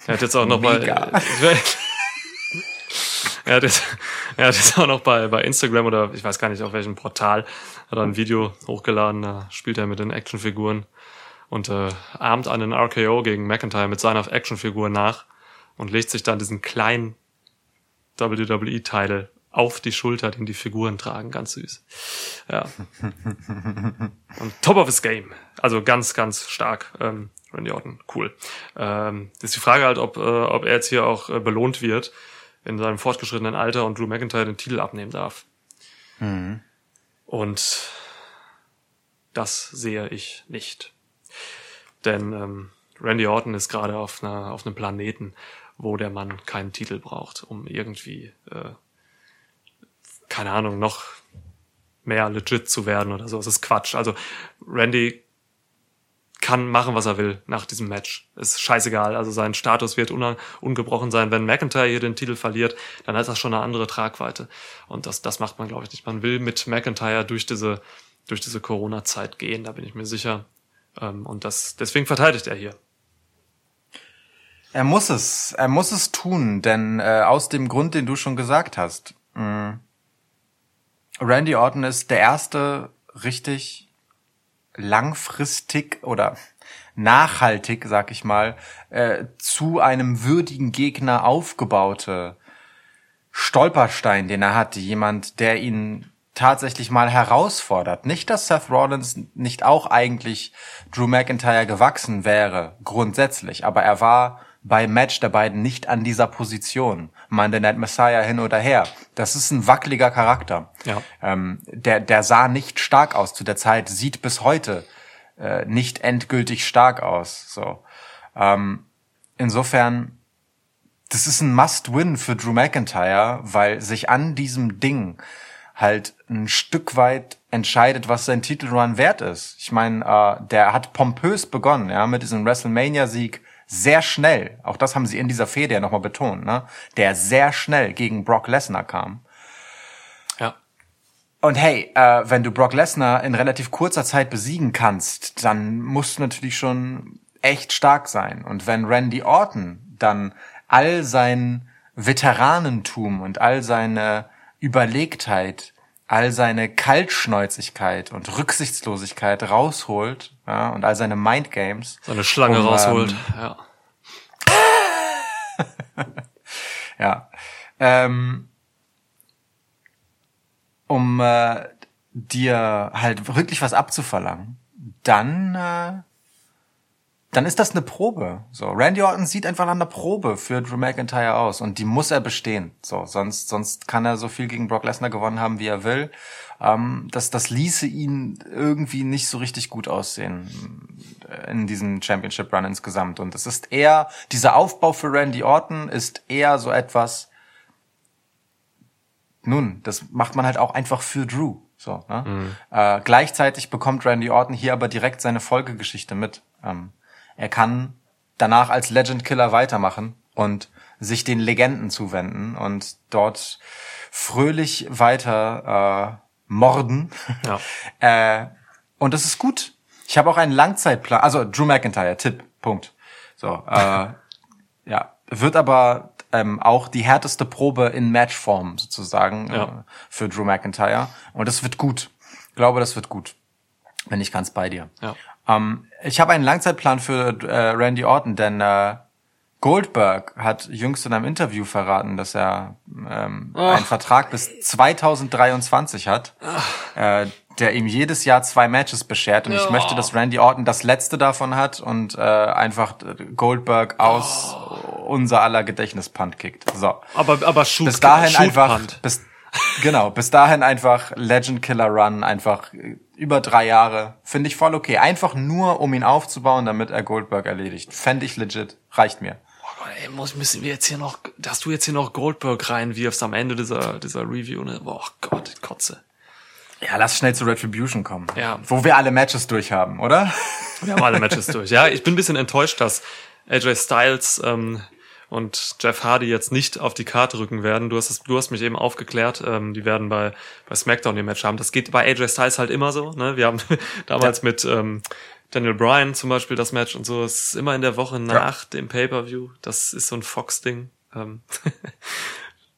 Er hat jetzt auch noch mal. Mega. er hat jetzt, er hat jetzt auch noch bei, bei Instagram oder ich weiß gar nicht auf welchem Portal, hat er ein Video hochgeladen, da spielt er mit den Actionfiguren und äh, ahmt einen RKO gegen McIntyre mit seiner Actionfigur nach und legt sich dann diesen kleinen WWE-Title auf die Schulter, den die Figuren tragen. Ganz süß. Ja. Und top of his game. Also ganz, ganz stark. Ähm, Randy Orton, cool. Ähm, ist die Frage halt, ob, äh, ob er jetzt hier auch äh, belohnt wird in seinem fortgeschrittenen Alter und Drew McIntyre den Titel abnehmen darf. Und das sehe ich nicht. Denn ähm, Randy Orton ist gerade auf, einer, auf einem Planeten, wo der Mann keinen Titel braucht, um irgendwie, äh, keine Ahnung, noch mehr legit zu werden oder so. Das ist Quatsch. Also Randy kann machen, was er will nach diesem Match. Ist scheißegal. Also sein Status wird un ungebrochen sein. Wenn McIntyre hier den Titel verliert, dann hat das schon eine andere Tragweite. Und das, das macht man, glaube ich, nicht. Man will mit McIntyre durch diese, durch diese Corona-Zeit gehen, da bin ich mir sicher. Ähm, und das, deswegen verteidigt er hier. Er muss es, er muss es tun, denn äh, aus dem Grund, den du schon gesagt hast. Mh, Randy Orton ist der erste richtig langfristig oder nachhaltig, sag ich mal, äh, zu einem würdigen Gegner aufgebaute Stolperstein, den er hat, jemand, der ihn tatsächlich mal herausfordert. Nicht, dass Seth Rollins nicht auch eigentlich Drew McIntyre gewachsen wäre, grundsätzlich, aber er war beim Match der beiden nicht an dieser Position. Monday Night Messiah hin oder her. Das ist ein wackeliger Charakter. Ja. Ähm, der, der sah nicht stark aus zu der Zeit, sieht bis heute äh, nicht endgültig stark aus. So. Ähm, insofern, das ist ein Must-Win für Drew McIntyre, weil sich an diesem Ding halt ein Stück weit entscheidet, was sein Titelrun wert ist. Ich meine, äh, der hat pompös begonnen, ja, mit diesem WrestleMania-Sieg sehr schnell. Auch das haben sie in dieser Fehde ja nochmal betont, ne? Der sehr schnell gegen Brock Lesnar kam. Ja. Und hey, äh, wenn du Brock Lesnar in relativ kurzer Zeit besiegen kannst, dann musst du natürlich schon echt stark sein. Und wenn Randy Orton dann all sein Veteranentum und all seine Überlegtheit, all seine Kaltschnäuzigkeit und Rücksichtslosigkeit rausholt ja, und all seine Mindgames. Seine Schlange Um, rausholt. ähm, ja. Ja. Ähm, um äh, dir halt wirklich was abzuverlangen, dann äh, dann ist das eine Probe. So, Randy Orton sieht einfach nach einer Probe für Drew McIntyre aus und die muss er bestehen. So, sonst sonst kann er so viel gegen Brock Lesnar gewonnen haben, wie er will. Ähm, das das ließe ihn irgendwie nicht so richtig gut aussehen in diesem Championship Run insgesamt. Und es ist eher dieser Aufbau für Randy Orton ist eher so etwas. Nun, das macht man halt auch einfach für Drew. So, ne? Äh, gleichzeitig bekommt Randy Orton hier aber direkt seine Folgegeschichte mit. Ähm, er kann danach als Legend Killer weitermachen und sich den Legenden zuwenden und dort fröhlich weiter äh, morden. Ja. äh, und das ist gut. Ich habe auch einen Langzeitplan, also Drew McIntyre, Tipp, Punkt. So, äh, ja, wird aber ähm, auch die härteste Probe in Matchform sozusagen Ja. äh, für Drew McIntyre. Und das wird gut. Ich glaube, das wird gut. Bin ich ganz bei dir. Ja. Ähm, ich habe einen Langzeitplan für äh, Randy Orton, denn äh, Goldberg hat jüngst in einem Interview verraten, dass er ähm, einen Vertrag bis 2023 hat, äh, der ihm jedes Jahr zwei Matches beschert. Und ich möchte, dass Randy Orton das letzte davon hat und äh, einfach Goldberg aus unser aller Gedächtnis punt kickt. So. Aber, aber Shoot, Bis dahin Shoot einfach, bis, genau, bis dahin einfach Legend Killer Run, einfach äh, über drei Jahre, finde ich voll okay. Einfach nur, um ihn aufzubauen, damit er Goldberg erledigt. Fände ich legit, reicht mir. Oh Gott, ey, muss, müssen wir jetzt hier noch, dass du jetzt hier noch Goldberg reinwirfst am Ende dieser, dieser Review, ne? Boah Gott, Kotze. Ja, lass schnell zu Retribution kommen. Ja. Wo wir alle Matches durch haben, oder? Wir haben alle Matches durch. Ja, ich bin ein bisschen enttäuscht, dass AJ Styles ähm, und Jeff Hardy jetzt nicht auf die Karte rücken werden. Du hast es, du hast mich eben aufgeklärt. Ähm, die werden bei bei SmackDown ihr Match haben. Das geht bei AJ Styles halt immer so. Ne? Wir haben damals mit ähm, Daniel Bryan zum Beispiel das Match und so. Es ist immer in der Woche nach dem Pay-per-View. Das ist so ein Fox-Ding. Ähm,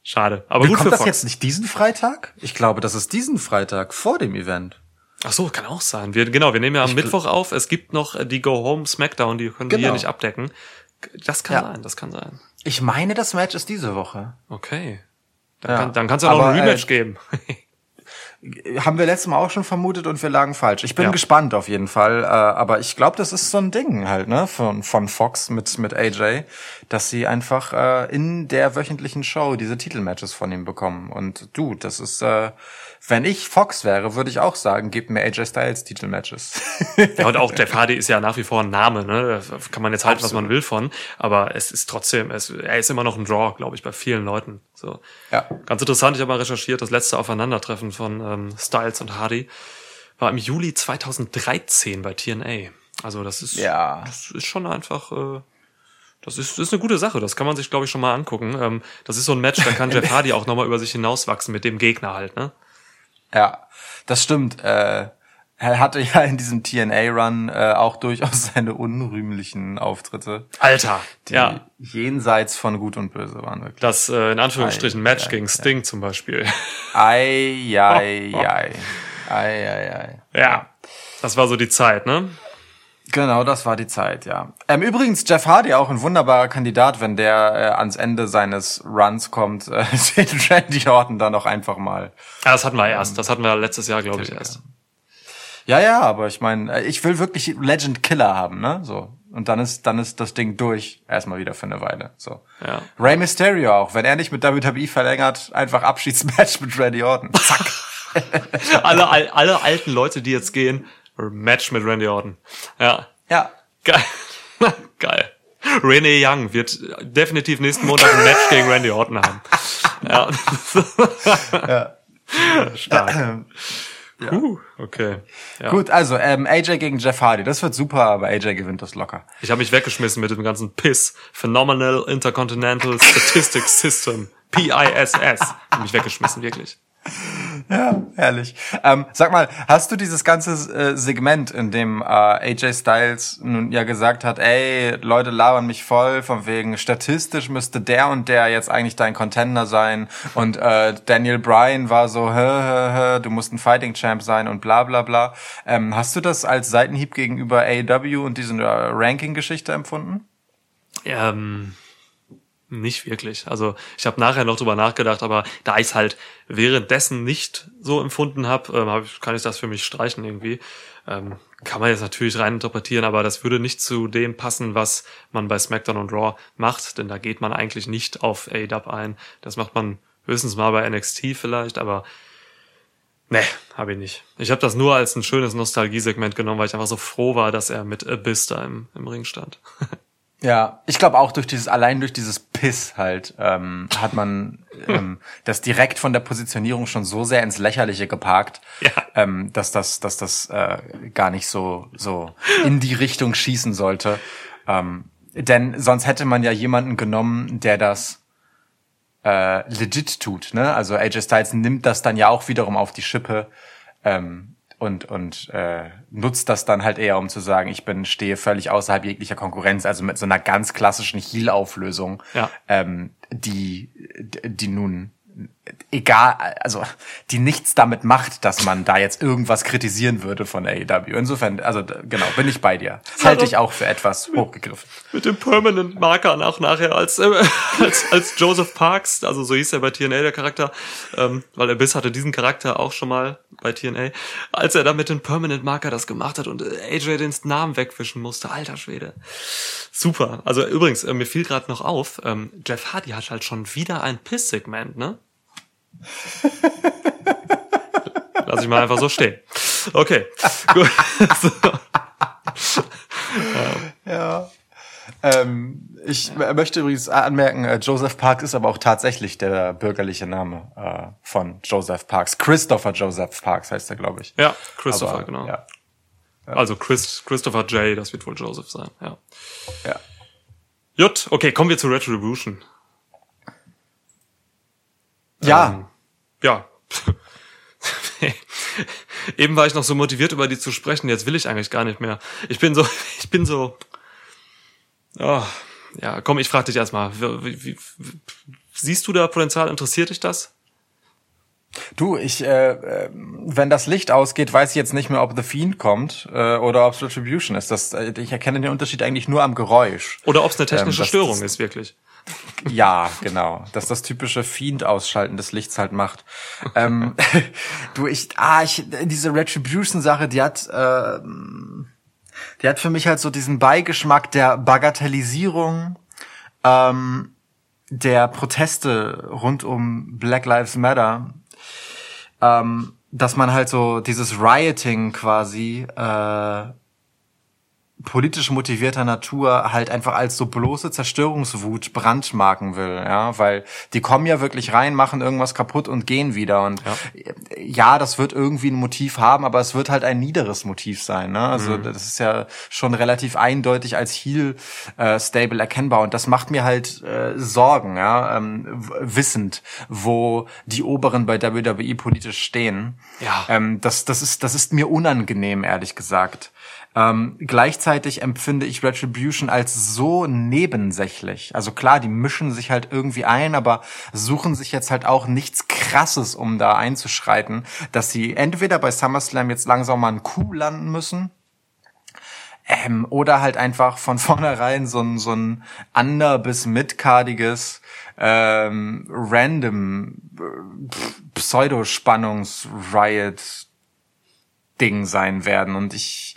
Schade. Aber gut Kommt für das Fox. jetzt nicht diesen Freitag? Ich glaube, das ist diesen Freitag vor dem Event. Ach so, kann auch sein. Wir, genau, wir nehmen ja am Ich- Mittwoch auf. Es gibt noch äh, die Go Home Smackdown, die können wir hier Genau. nicht abdecken. Das kann Ja. sein, das kann sein. Ich meine, das Match ist diese Woche. Okay. Dann, Ja. kann, dann kann's ja noch Aber, ein Rematch äh, geben. Haben wir letztes Mal auch schon vermutet und wir lagen falsch. Ich bin Ja. gespannt auf jeden Fall, äh, aber ich glaube, das ist so ein Ding halt, ne, von, von Fox mit, mit AJ, dass sie einfach äh, in der wöchentlichen Show diese Titelmatches von ihm bekommen. Und du, das ist, äh, wenn ich Fox wäre, würde ich auch sagen, gib mir AJ Styles Titelmatches. Ja, und auch Jeff Hardy ist ja nach wie vor ein Name, ne? Da kann man jetzt halten, was man will von, aber es ist trotzdem, es, er ist immer noch ein Draw, glaube ich, bei vielen Leuten. So. ja. Ganz interessant, ich habe mal recherchiert, das letzte Aufeinandertreffen von ähm, Styles und Hardy war im Juli 2013 bei TNA. Also das ist, Ja. das ist schon einfach, äh, das ist, das ist eine gute Sache. Das kann man sich, glaube ich, schon mal angucken. Ähm, das ist so ein Match, da kann Jeff Hardy auch nochmal über sich hinauswachsen mit dem Gegner halt, ne? Ja, das stimmt. Äh, er hatte ja in diesem TNA-Run äh, auch durchaus seine unrühmlichen Auftritte, Alter, die ja. jenseits von Gut und Böse waren wirklich. Das äh, in Anführungsstrichen Ei, Match ei, gegen Sting zum Beispiel. Ei, ei, ei. Ei, ei, ei. ja, das war so die Zeit, ne? Genau, das war die Zeit, ja. Ähm, übrigens, Jeff Hardy auch ein wunderbarer Kandidat, wenn der äh, ans Ende seines Runs kommt, äh, den Randy Orton dann auch einfach mal. Ja, das hatten wir erst. Das hatten wir letztes Jahr, glaube ich, erst. Ja, ja, aber ich meine, äh, ich will wirklich Legend Killer haben, ne? So. Und dann ist, dann ist das Ding durch. Erstmal wieder für eine Weile. So. Ja. Rey Mysterio auch, wenn er nicht mit WWE verlängert, einfach Abschiedsmatch mit Randy Orton. Zack. alle, all- alle alten Leute, die jetzt gehen, Match mit Randy Orton. Ja. ja. Geil. Geil. Renee Young wird definitiv nächsten Montag ein Match gegen Randy Orton haben. Ja. Stark. Puh, okay. Ja. Gut, also ähm, AJ gegen Jeff Hardy, das wird super, aber AJ gewinnt das locker. Ich habe mich weggeschmissen mit dem ganzen Piss. Phenomenal Intercontinental Statistics System. PISS. Hab mich weggeschmissen, wirklich. Ja, herrlich. Ähm, sag mal, hast du dieses ganze äh, Segment, in dem äh, AJ Styles nun ja gesagt hat, ey, Leute labern mich voll, von wegen statistisch müsste der und der jetzt eigentlich dein Contender sein und äh, Daniel Bryan war so, hä, hä, hä, du musst ein Fighting Champ sein und bla bla bla. Ähm, hast du das als Seitenhieb gegenüber AEW und diese äh, Ranking-Geschichte empfunden? Ähm, nicht wirklich. Also ich habe nachher noch drüber nachgedacht, aber da ich es halt währenddessen nicht so empfunden habe, ähm, hab kann ich das für mich streichen irgendwie. Ähm, kann man jetzt natürlich rein interpretieren, aber das würde nicht zu dem passen, was man bei SmackDown und Raw macht, denn da geht man eigentlich nicht auf AEW ein. Das macht man höchstens mal bei NXT vielleicht, aber nee, habe ich nicht. Ich habe das nur als ein schönes Nostalgiesegment genommen, weil ich einfach so froh war, dass er mit Abyss da im, im Ring stand. Ja, ich glaube auch durch dieses, allein durch dieses Piss halt, ähm, hat man ähm, das direkt von der Positionierung schon so sehr ins Lächerliche geparkt, Ja. ähm, dass das, dass das äh, gar nicht so, so in die Richtung schießen sollte. Ähm, denn sonst hätte man ja jemanden genommen, der das äh, legit tut, ne? Also AJ Styles nimmt das dann ja auch wiederum auf die Schippe ähm, und und äh, nutzt das dann halt eher, um zu sagen, ich bin stehe völlig außerhalb jeglicher Konkurrenz, also mit so einer ganz klassischen Heal-Auflösung, Ja. ähm, die die nun egal, also die nichts damit macht, dass man da jetzt irgendwas kritisieren würde von AEW. Insofern, also genau, bin ich bei dir. Halte ich auch für etwas hochgegriffen. mit dem Permanent Marker auch nachher als, äh, als, als Joseph Parks, also so hieß er bei TNA der Charakter, ähm, weil Abyss hatte diesen Charakter auch schon mal bei TNA, als er da mit dem Permanent Marker das gemacht hat und äh, AJ den Namen wegwischen musste, alter Schwede. Super. Also übrigens, äh, mir fiel gerade noch auf, ähm, Jeff Hardy hat halt schon wieder ein Piss-Segment, ne? Lass ich mal einfach so stehen. Okay. Gut. so. Ja. Ähm, ich m- möchte übrigens anmerken, äh, Joseph Parks ist aber auch tatsächlich der bürgerliche Name äh, von Joseph Parks. Christopher Joseph Parks heißt er, glaube ich. Ja, Christopher, Aber, genau. Ja. Also Chris, Christopher J, das wird wohl Joseph sein, ja. ja. Jut, okay, kommen wir zu Retribution. Ja, Ähm, ja. Eben war ich noch so motiviert, über die zu sprechen, jetzt will ich eigentlich gar nicht mehr. Ich bin so, ich bin so. Oh, ja, komm, ich frage dich erstmal. Siehst du da Potenzial? Interessiert dich das? Du, ich, äh, äh, wenn das Licht ausgeht, weiß ich jetzt nicht mehr, ob The Fiend kommt äh, oder ob es Retribution ist. Das, äh, ich erkenne den Unterschied eigentlich nur am Geräusch. Oder ob es eine technische Ähm, Störung ist, wirklich. Ja, genau. Dass das typische Fiend-Ausschalten des Lichts halt macht. ähm, du, ich, ah, ich, diese Retribution-Sache, die hat, äh, die hat für mich halt so diesen Beigeschmack der Bagatellisierung ähm, der Proteste rund um Black Lives Matter. Ähm, dass man halt so dieses Rioting quasi äh, politisch motivierter Natur halt einfach als so bloße Zerstörungswut brandmarken will, ja, weil die kommen ja wirklich rein, machen irgendwas kaputt und gehen wieder und ja, das wird irgendwie ein Motiv haben, aber es wird halt ein niederes Motiv sein, ne? Also das ist ja schon relativ eindeutig als Heel äh, Stable erkennbar und das macht mir halt äh, Sorgen, ja, ähm, wissend, wo die Oberen bei WWE politisch stehen. Ja. Ähm, das, das ist, das ist mir unangenehm, ehrlich gesagt. Ähm, gleichzeitig empfinde ich Retribution als so nebensächlich. Also klar, die mischen sich halt irgendwie ein, aber suchen sich jetzt halt auch nichts Krasses, um da einzuschreiten, dass sie entweder bei SummerSlam jetzt langsam mal einen Coup landen müssen, ähm, oder halt einfach von vornherein so ein, so ein under- bis mitkardiges ähm, random äh, Pseudospannungs-Riot-Ding sein werden. Und ich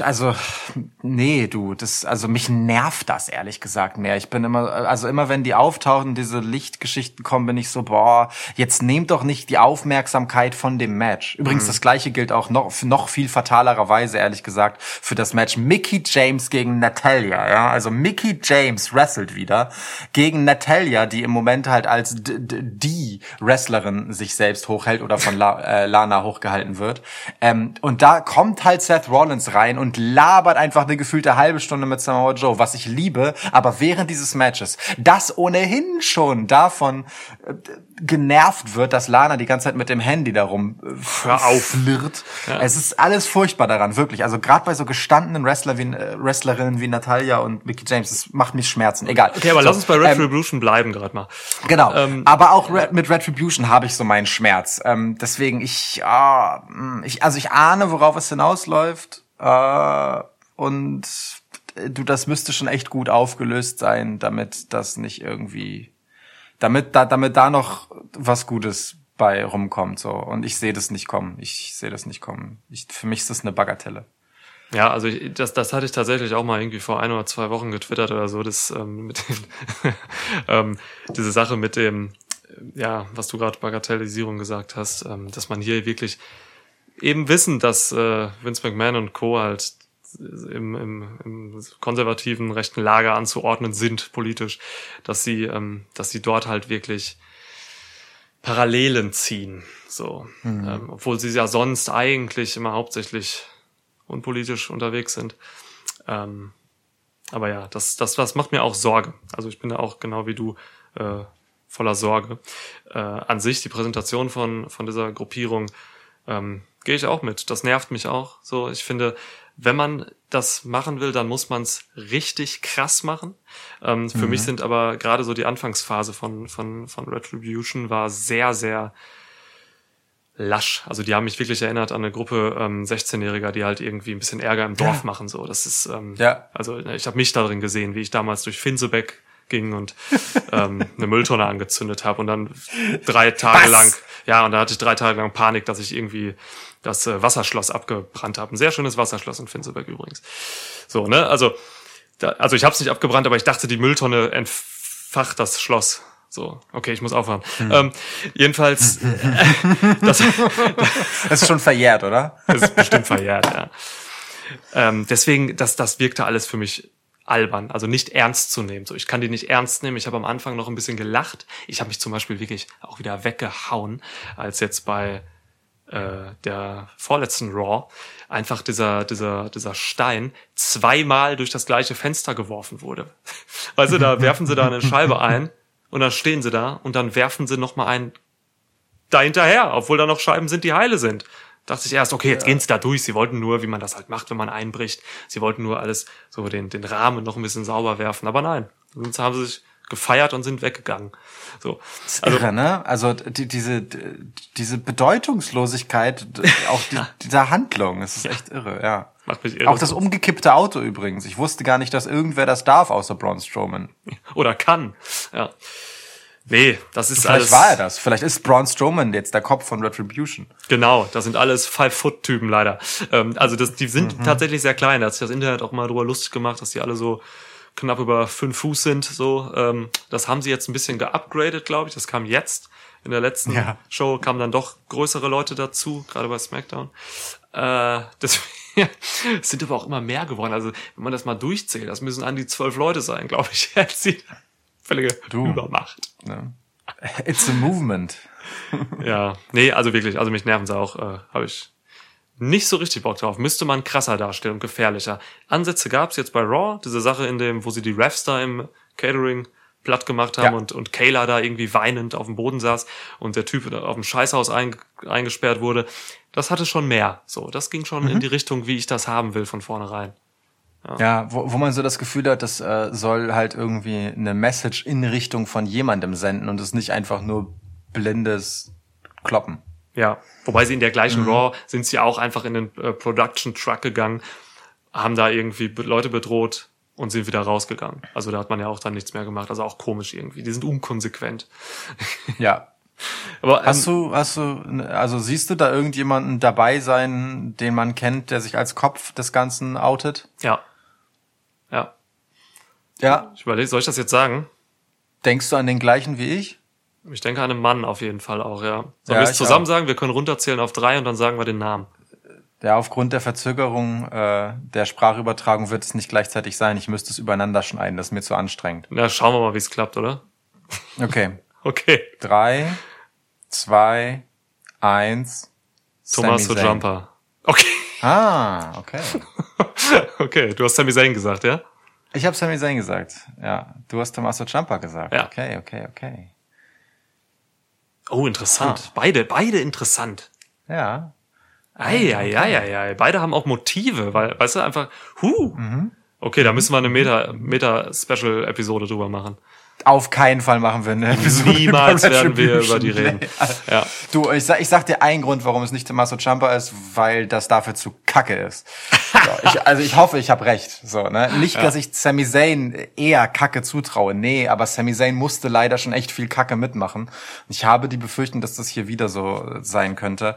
also nee, du, das also mich nervt das ehrlich gesagt mehr. Ich bin immer also immer wenn die auftauchen, diese Lichtgeschichten kommen, bin ich so boah, jetzt nehmt doch nicht die Aufmerksamkeit von dem Match. Übrigens das gleiche gilt auch noch noch viel fatalererweise ehrlich gesagt für das Match Mickey James gegen Natalia, ja? Also Mickey James wrestelt wieder gegen Natalia, die im Moment halt als die Wrestlerin sich selbst hochhält oder von La äh, Lana hochgehalten wird. Ähm, und da kommt halt Seth Rollins rein und labert einfach eine gefühlte halbe Stunde mit Samoa Joe, was ich liebe, aber während dieses Matches, das ohnehin schon davon äh, genervt wird, dass Lana die ganze Zeit mit dem Handy darum äh, Hör auf. flirrt. Es ist alles furchtbar daran, wirklich. Also gerade bei so gestandenen Wrestler wie, äh, Wrestlerinnen wie Natalia und Mickey James, das macht mich Schmerzen. Egal. Okay, aber So, lass uns bei ähm, Retribution bleiben gerade mal. Genau. Ähm, aber auch Re mit Retribution habe ich so meinen Schmerz. Ähm, deswegen ich, ah, mh, ich, also ich ahne, worauf es hinausläuft. Äh, und du, das müsste schon echt gut aufgelöst sein, damit das nicht irgendwie, damit da, damit da noch was Gutes bei rumkommt. So. Und ich sehe das nicht kommen. Ich sehe das nicht kommen. Ich, für mich ist das eine Bagatelle. Ja, also ich, das, das hatte ich tatsächlich auch mal irgendwie vor ein oder zwei Wochen getwittert oder so, das ähm, mit den, ähm, diese Sache mit dem, ja, was du gerade Bagatellisierung gesagt hast, ähm, dass man hier wirklich eben wissen, dass äh, Vince McMahon und Co. halt im, im, im konservativen rechten Lager anzuordnen sind politisch, dass sie, ähm, dass sie dort halt wirklich Parallelen ziehen, so, ähm, obwohl sie ja sonst eigentlich immer hauptsächlich unpolitisch unterwegs sind. Ähm, aber ja, das, das, das macht mir auch Sorge. Also ich bin da auch genau wie du äh, voller Sorge. Äh, an sich die Präsentation von, von dieser Gruppierung ähm, gehe ich auch mit. Das nervt mich auch. So, ich finde, wenn man das machen will, dann muss man es richtig krass machen. Ähm, Für mich sind aber gerade so die Anfangsphase von, von, von Retribution war sehr, sehr lasch. Also die haben mich wirklich erinnert an eine Gruppe ähm, 16-Jähriger, die halt irgendwie ein bisschen Ärger im Dorf Ja. machen. So, das ist ähm, Ja. also ich habe mich darin gesehen, wie ich damals durch Finsebeck ging und ähm, eine Mülltonne angezündet habe und dann drei Tage Was? lang, ja, und da hatte ich drei Tage lang Panik, dass ich irgendwie das äh, Wasserschloss abgebrannt habe. Ein sehr schönes Wasserschloss in Finsebeck übrigens. So, ne? Also, da, also ich habe es nicht abgebrannt, aber ich dachte, die Mülltonne entfacht das Schloss. So, okay, ich muss aufhören. Ähm, jedenfalls, äh, das, Das ist schon verjährt, oder? das ist bestimmt verjährt, ja. Ähm, deswegen, das, das wirkte alles für mich albern, also nicht ernst zu nehmen. So, ich kann die nicht ernst nehmen. Ich habe am Anfang noch ein bisschen gelacht. Ich habe mich zum Beispiel wirklich auch wieder weggehauen, als jetzt bei äh, der vorletzten Raw einfach dieser, dieser, dieser Stein zweimal durch das gleiche Fenster geworfen wurde. Weißt du, da werfen sie da eine Scheibe ein und dann stehen sie da und dann werfen sie noch mal einen da hinterher, obwohl da noch Scheiben sind, die heile sind. Dachte ich erst, okay, jetzt gehen sie da durch. Sie wollten nur, wie man das halt macht, wenn man einbricht. Sie wollten nur alles, so den, den Rahmen noch ein bisschen sauber werfen. Aber nein, sonst haben sie sich gefeiert und sind weggegangen. So. Also, Irre, ne? Also die, diese, diese Bedeutungslosigkeit auch die, dieser Handlung, es ist echt irre, ja. Macht mich irre. Auch das umgekippte Auto übrigens. Ich wusste gar nicht, dass irgendwer das darf, außer Braun Strowman. oder kann. Ja. Nee, das ist Vielleicht alles. war er das. Vielleicht ist Braun Strowman jetzt der Kopf von Retribution. Genau, das sind alles Five-Foot-Typen leider. Ähm, also das, die sind Mhm. tatsächlich sehr klein. Da hat sich das Internet auch mal drüber lustig gemacht, dass die alle so knapp über fünf Fuß sind. So, ähm, das haben sie jetzt ein bisschen geupgradet, glaube ich. Das kam jetzt. In der letzten Ja. Show kamen dann doch größere Leute dazu, gerade bei SmackDown. Äh, deswegen es sind aber auch immer mehr geworden. Also wenn man das mal durchzählt, das müssen an die zwölf Leute sein, glaube ich. Jetzt die völlige Du. Übermacht. Ne? It's a movement. Ja, nee, also wirklich, also mich nerven sie auch, äh, habe ich nicht so richtig Bock drauf. Müsste man krasser darstellen und gefährlicher. Ansätze gab's jetzt bei Raw, diese Sache in dem, wo sie die Refs da im Catering platt gemacht haben Ja. und, und Kayla da irgendwie weinend auf dem Boden saß und der Typ da auf dem Scheißhaus ein, eingesperrt wurde. Das hatte schon mehr. So, das ging schon in die Richtung, wie ich das haben will von vornherein. Ja, wo, wo man so das Gefühl hat, das äh, soll halt irgendwie eine Message in Richtung von jemandem senden und es nicht einfach nur blindes Kloppen. Ja, wobei sie in der Mhm. gleichen Raw sind sie auch einfach in den äh, Production Truck gegangen, haben da irgendwie Leute bedroht und sind wieder rausgegangen. Also da hat man ja auch dann nichts mehr gemacht. Also auch komisch irgendwie. Die sind unkonsequent. Ja. Aber Hast ähm, du, hast du, also siehst du da irgendjemanden dabei sein, den man kennt, der sich als Kopf des Ganzen outet? ja, ja. Ja. Ich überlege, soll ich das jetzt sagen? Denkst du an den gleichen wie ich? Ich denke an einen Mann auf jeden Fall auch, ja. Sollen Ja, wir es zusammen auch. sagen? Wir können runterzählen auf drei und dann sagen wir den Namen. Ja, aufgrund der Verzögerung äh, der Sprachübertragung wird es nicht gleichzeitig sein. Ich müsste es übereinander schneiden. Das ist mir zu anstrengend. Na, schauen wir mal, wie es klappt, oder? Okay. Okay. Drei, zwei, eins. Sami Zayn. Jumper. Okay. Ah, okay. Okay, du hast Sami Zayn gesagt, ja? Ich habe Sami Zayn gesagt. Ja, du hast Tommaso Ciampa gesagt. Ja. Okay, okay, okay. Oh, interessant. Beide, beide interessant. Ja. Eieieiei, beide haben auch Motive, weil, weißt du, einfach, huh. Mhm. Okay, da müssen wir eine Meta, Meta-Special-Episode drüber machen. Auf keinen Fall machen wir eine Episode Niemals über werden wir über die reden. Ja. Du, ich sag, ich sag dir einen Grund, warum es nicht Tommaso Ciampa ist, weil das dafür zu kacke ist. So, ich, also ich hoffe, ich habe recht. So, ne? Nicht, dass ich Sami Zayn eher Kacke zutraue. Nee, aber Sami Zayn musste leider schon echt viel Kacke mitmachen. Ich habe die Befürchtung, dass das hier wieder so sein könnte.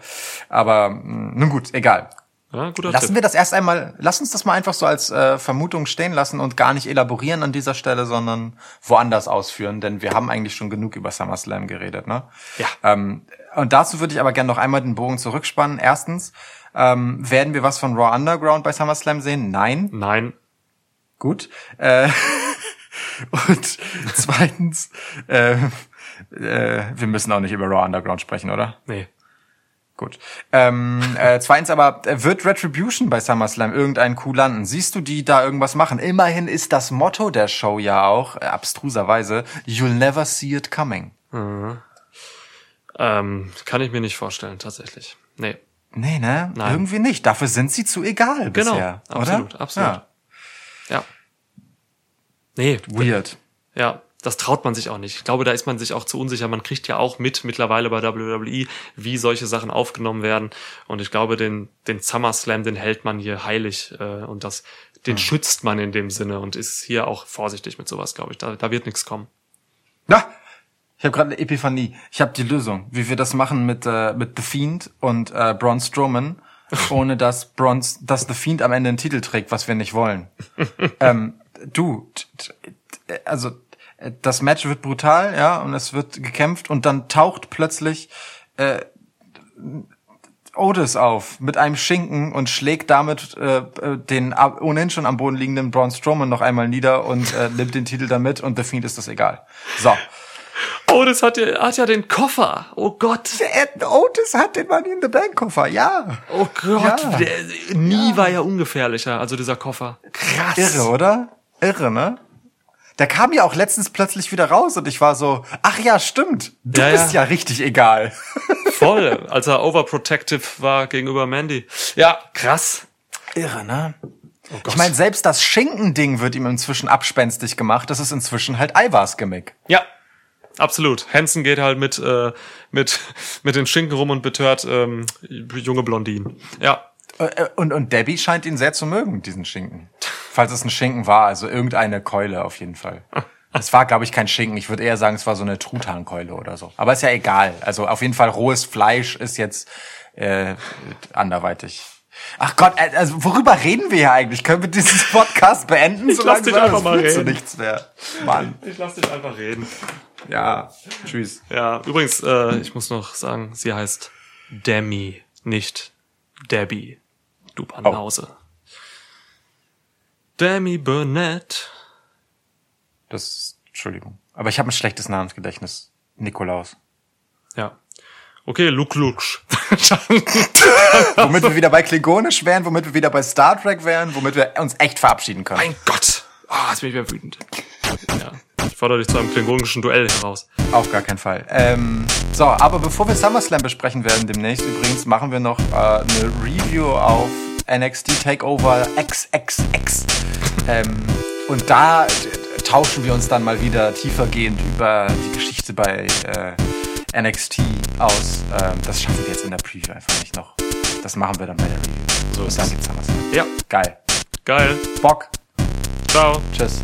Aber mh, nun gut, egal. Ja, Lassen Tipp. wir das erst einmal, lass uns das mal einfach so als äh, Vermutung stehen lassen und gar nicht elaborieren an dieser Stelle, sondern woanders ausführen, denn wir haben eigentlich schon genug über SummerSlam geredet, ne? Ja. Ähm, und dazu würde ich aber gerne noch einmal den Bogen zurückspannen. Erstens, ähm, werden wir was von Raw Underground bei SummerSlam sehen? Nein. Nein. Gut. Äh, und zweitens, äh, äh, wir müssen auch nicht über Raw Underground sprechen, oder? Nee. Gut. Ähm, äh, zweitens aber, äh, wird Retribution bei SummerSlam irgendeinen Coup landen? Siehst du die da irgendwas machen? Immerhin ist das Motto der Show ja auch, äh, abstruserweise, You'll never see it coming. Ähm, kann ich mir nicht vorstellen, tatsächlich. Nee. Nee, ne? Nein. Irgendwie nicht. Dafür sind sie zu egal Genau. bisher. absolut, oder? absolut. Ja. Ja. Nee, Weird. Ja, das traut man sich auch nicht. Ich glaube, da ist man sich auch zu unsicher. Man kriegt ja auch mit mittlerweile bei WWE, wie solche Sachen aufgenommen werden. Und ich glaube, den, den SummerSlam, den hält man hier heilig äh, und das, den schützt man in dem Sinne und ist hier auch vorsichtig mit sowas, glaube ich. Da, da wird nichts kommen. Na, ich habe gerade eine Epiphanie. Ich habe die Lösung, wie wir das machen mit äh, mit The Fiend und äh, Braun Strowman, ohne dass Braun, dass The Fiend am Ende einen Titel trägt, was wir nicht wollen. ähm, du, also das Match wird brutal, ja, und es wird gekämpft und dann taucht plötzlich äh, Otis auf mit einem Schinken und schlägt damit äh, äh, den ohnehin schon am Boden liegenden Braun Strowman noch einmal nieder und äh, nimmt den Titel damit und The Fiend ist das egal. So. Das hat ja, hat ja den Koffer. Oh Gott. Der Otis hat den Money in the Bank Koffer, ja. Oh Gott. Ja. Der, nie war er ungefährlicher, also dieser Koffer. Krass. Irre, oder? Irre, ne? Der kam ja auch letztens plötzlich wieder raus und ich war so, ach ja, stimmt. Du Ja, bist ja. ja richtig egal. Voll, als er overprotective war gegenüber Mandy. Ja, krass. Irre, ne? ich meine, selbst das Schinkending wird ihm inzwischen abspenstig gemacht. Das ist inzwischen halt Eiweißgimmick. Ja, absolut. Hansen geht halt mit, äh, mit, mit den Schinken rum und betört ähm, junge Blondinen. Ja, Äh, Und, und Debbie scheint ihn sehr zu mögen, diesen Schinken. Falls es ein Schinken war, also irgendeine Keule auf jeden Fall. Es war, glaube ich, kein Schinken. Ich würde eher sagen, es war so eine Truthahnkeule oder so. Aber ist ja egal. Also auf jeden Fall rohes Fleisch ist jetzt äh, anderweitig. Ach Gott, äh, also worüber reden wir hier eigentlich? Können wir diesen Podcast beenden? Ich lass dich einfach mal reden. nichts mehr. Mann. ich lass dich einfach reden. Ja. Tschüss. Ja, übrigens, äh, ich muss noch sagen, sie heißt Demi, nicht Debbie. Du Banause. Demi Burnett. Das Entschuldigung. Aber ich habe ein schlechtes Namensgedächtnis. Nikolaus. Ja. Okay, Luke Luksch. Womit wir wieder bei Klingonisch wären, womit wir wieder bei Star Trek wären, womit wir uns echt verabschieden können. mein Gott. Ah, jetzt bin ich wieder wütend. Ja. Ich fordere dich zu einem klingonischen Duell heraus. Auf gar keinen Fall. Ähm, so, aber bevor wir SummerSlam besprechen werden demnächst, übrigens machen wir noch äh, eine Review auf NXT Takeover XXX. ähm, und da tauschen wir uns dann mal wieder tiefergehend über die Geschichte bei äh, NXT aus. Ähm, das schaffen wir jetzt in der Preview einfach nicht noch. Das machen wir dann bei der Review. So Und ist dann es. gibt's SummerSlam. Ja, Geil. geil. Bock. Ciao. Tschüss.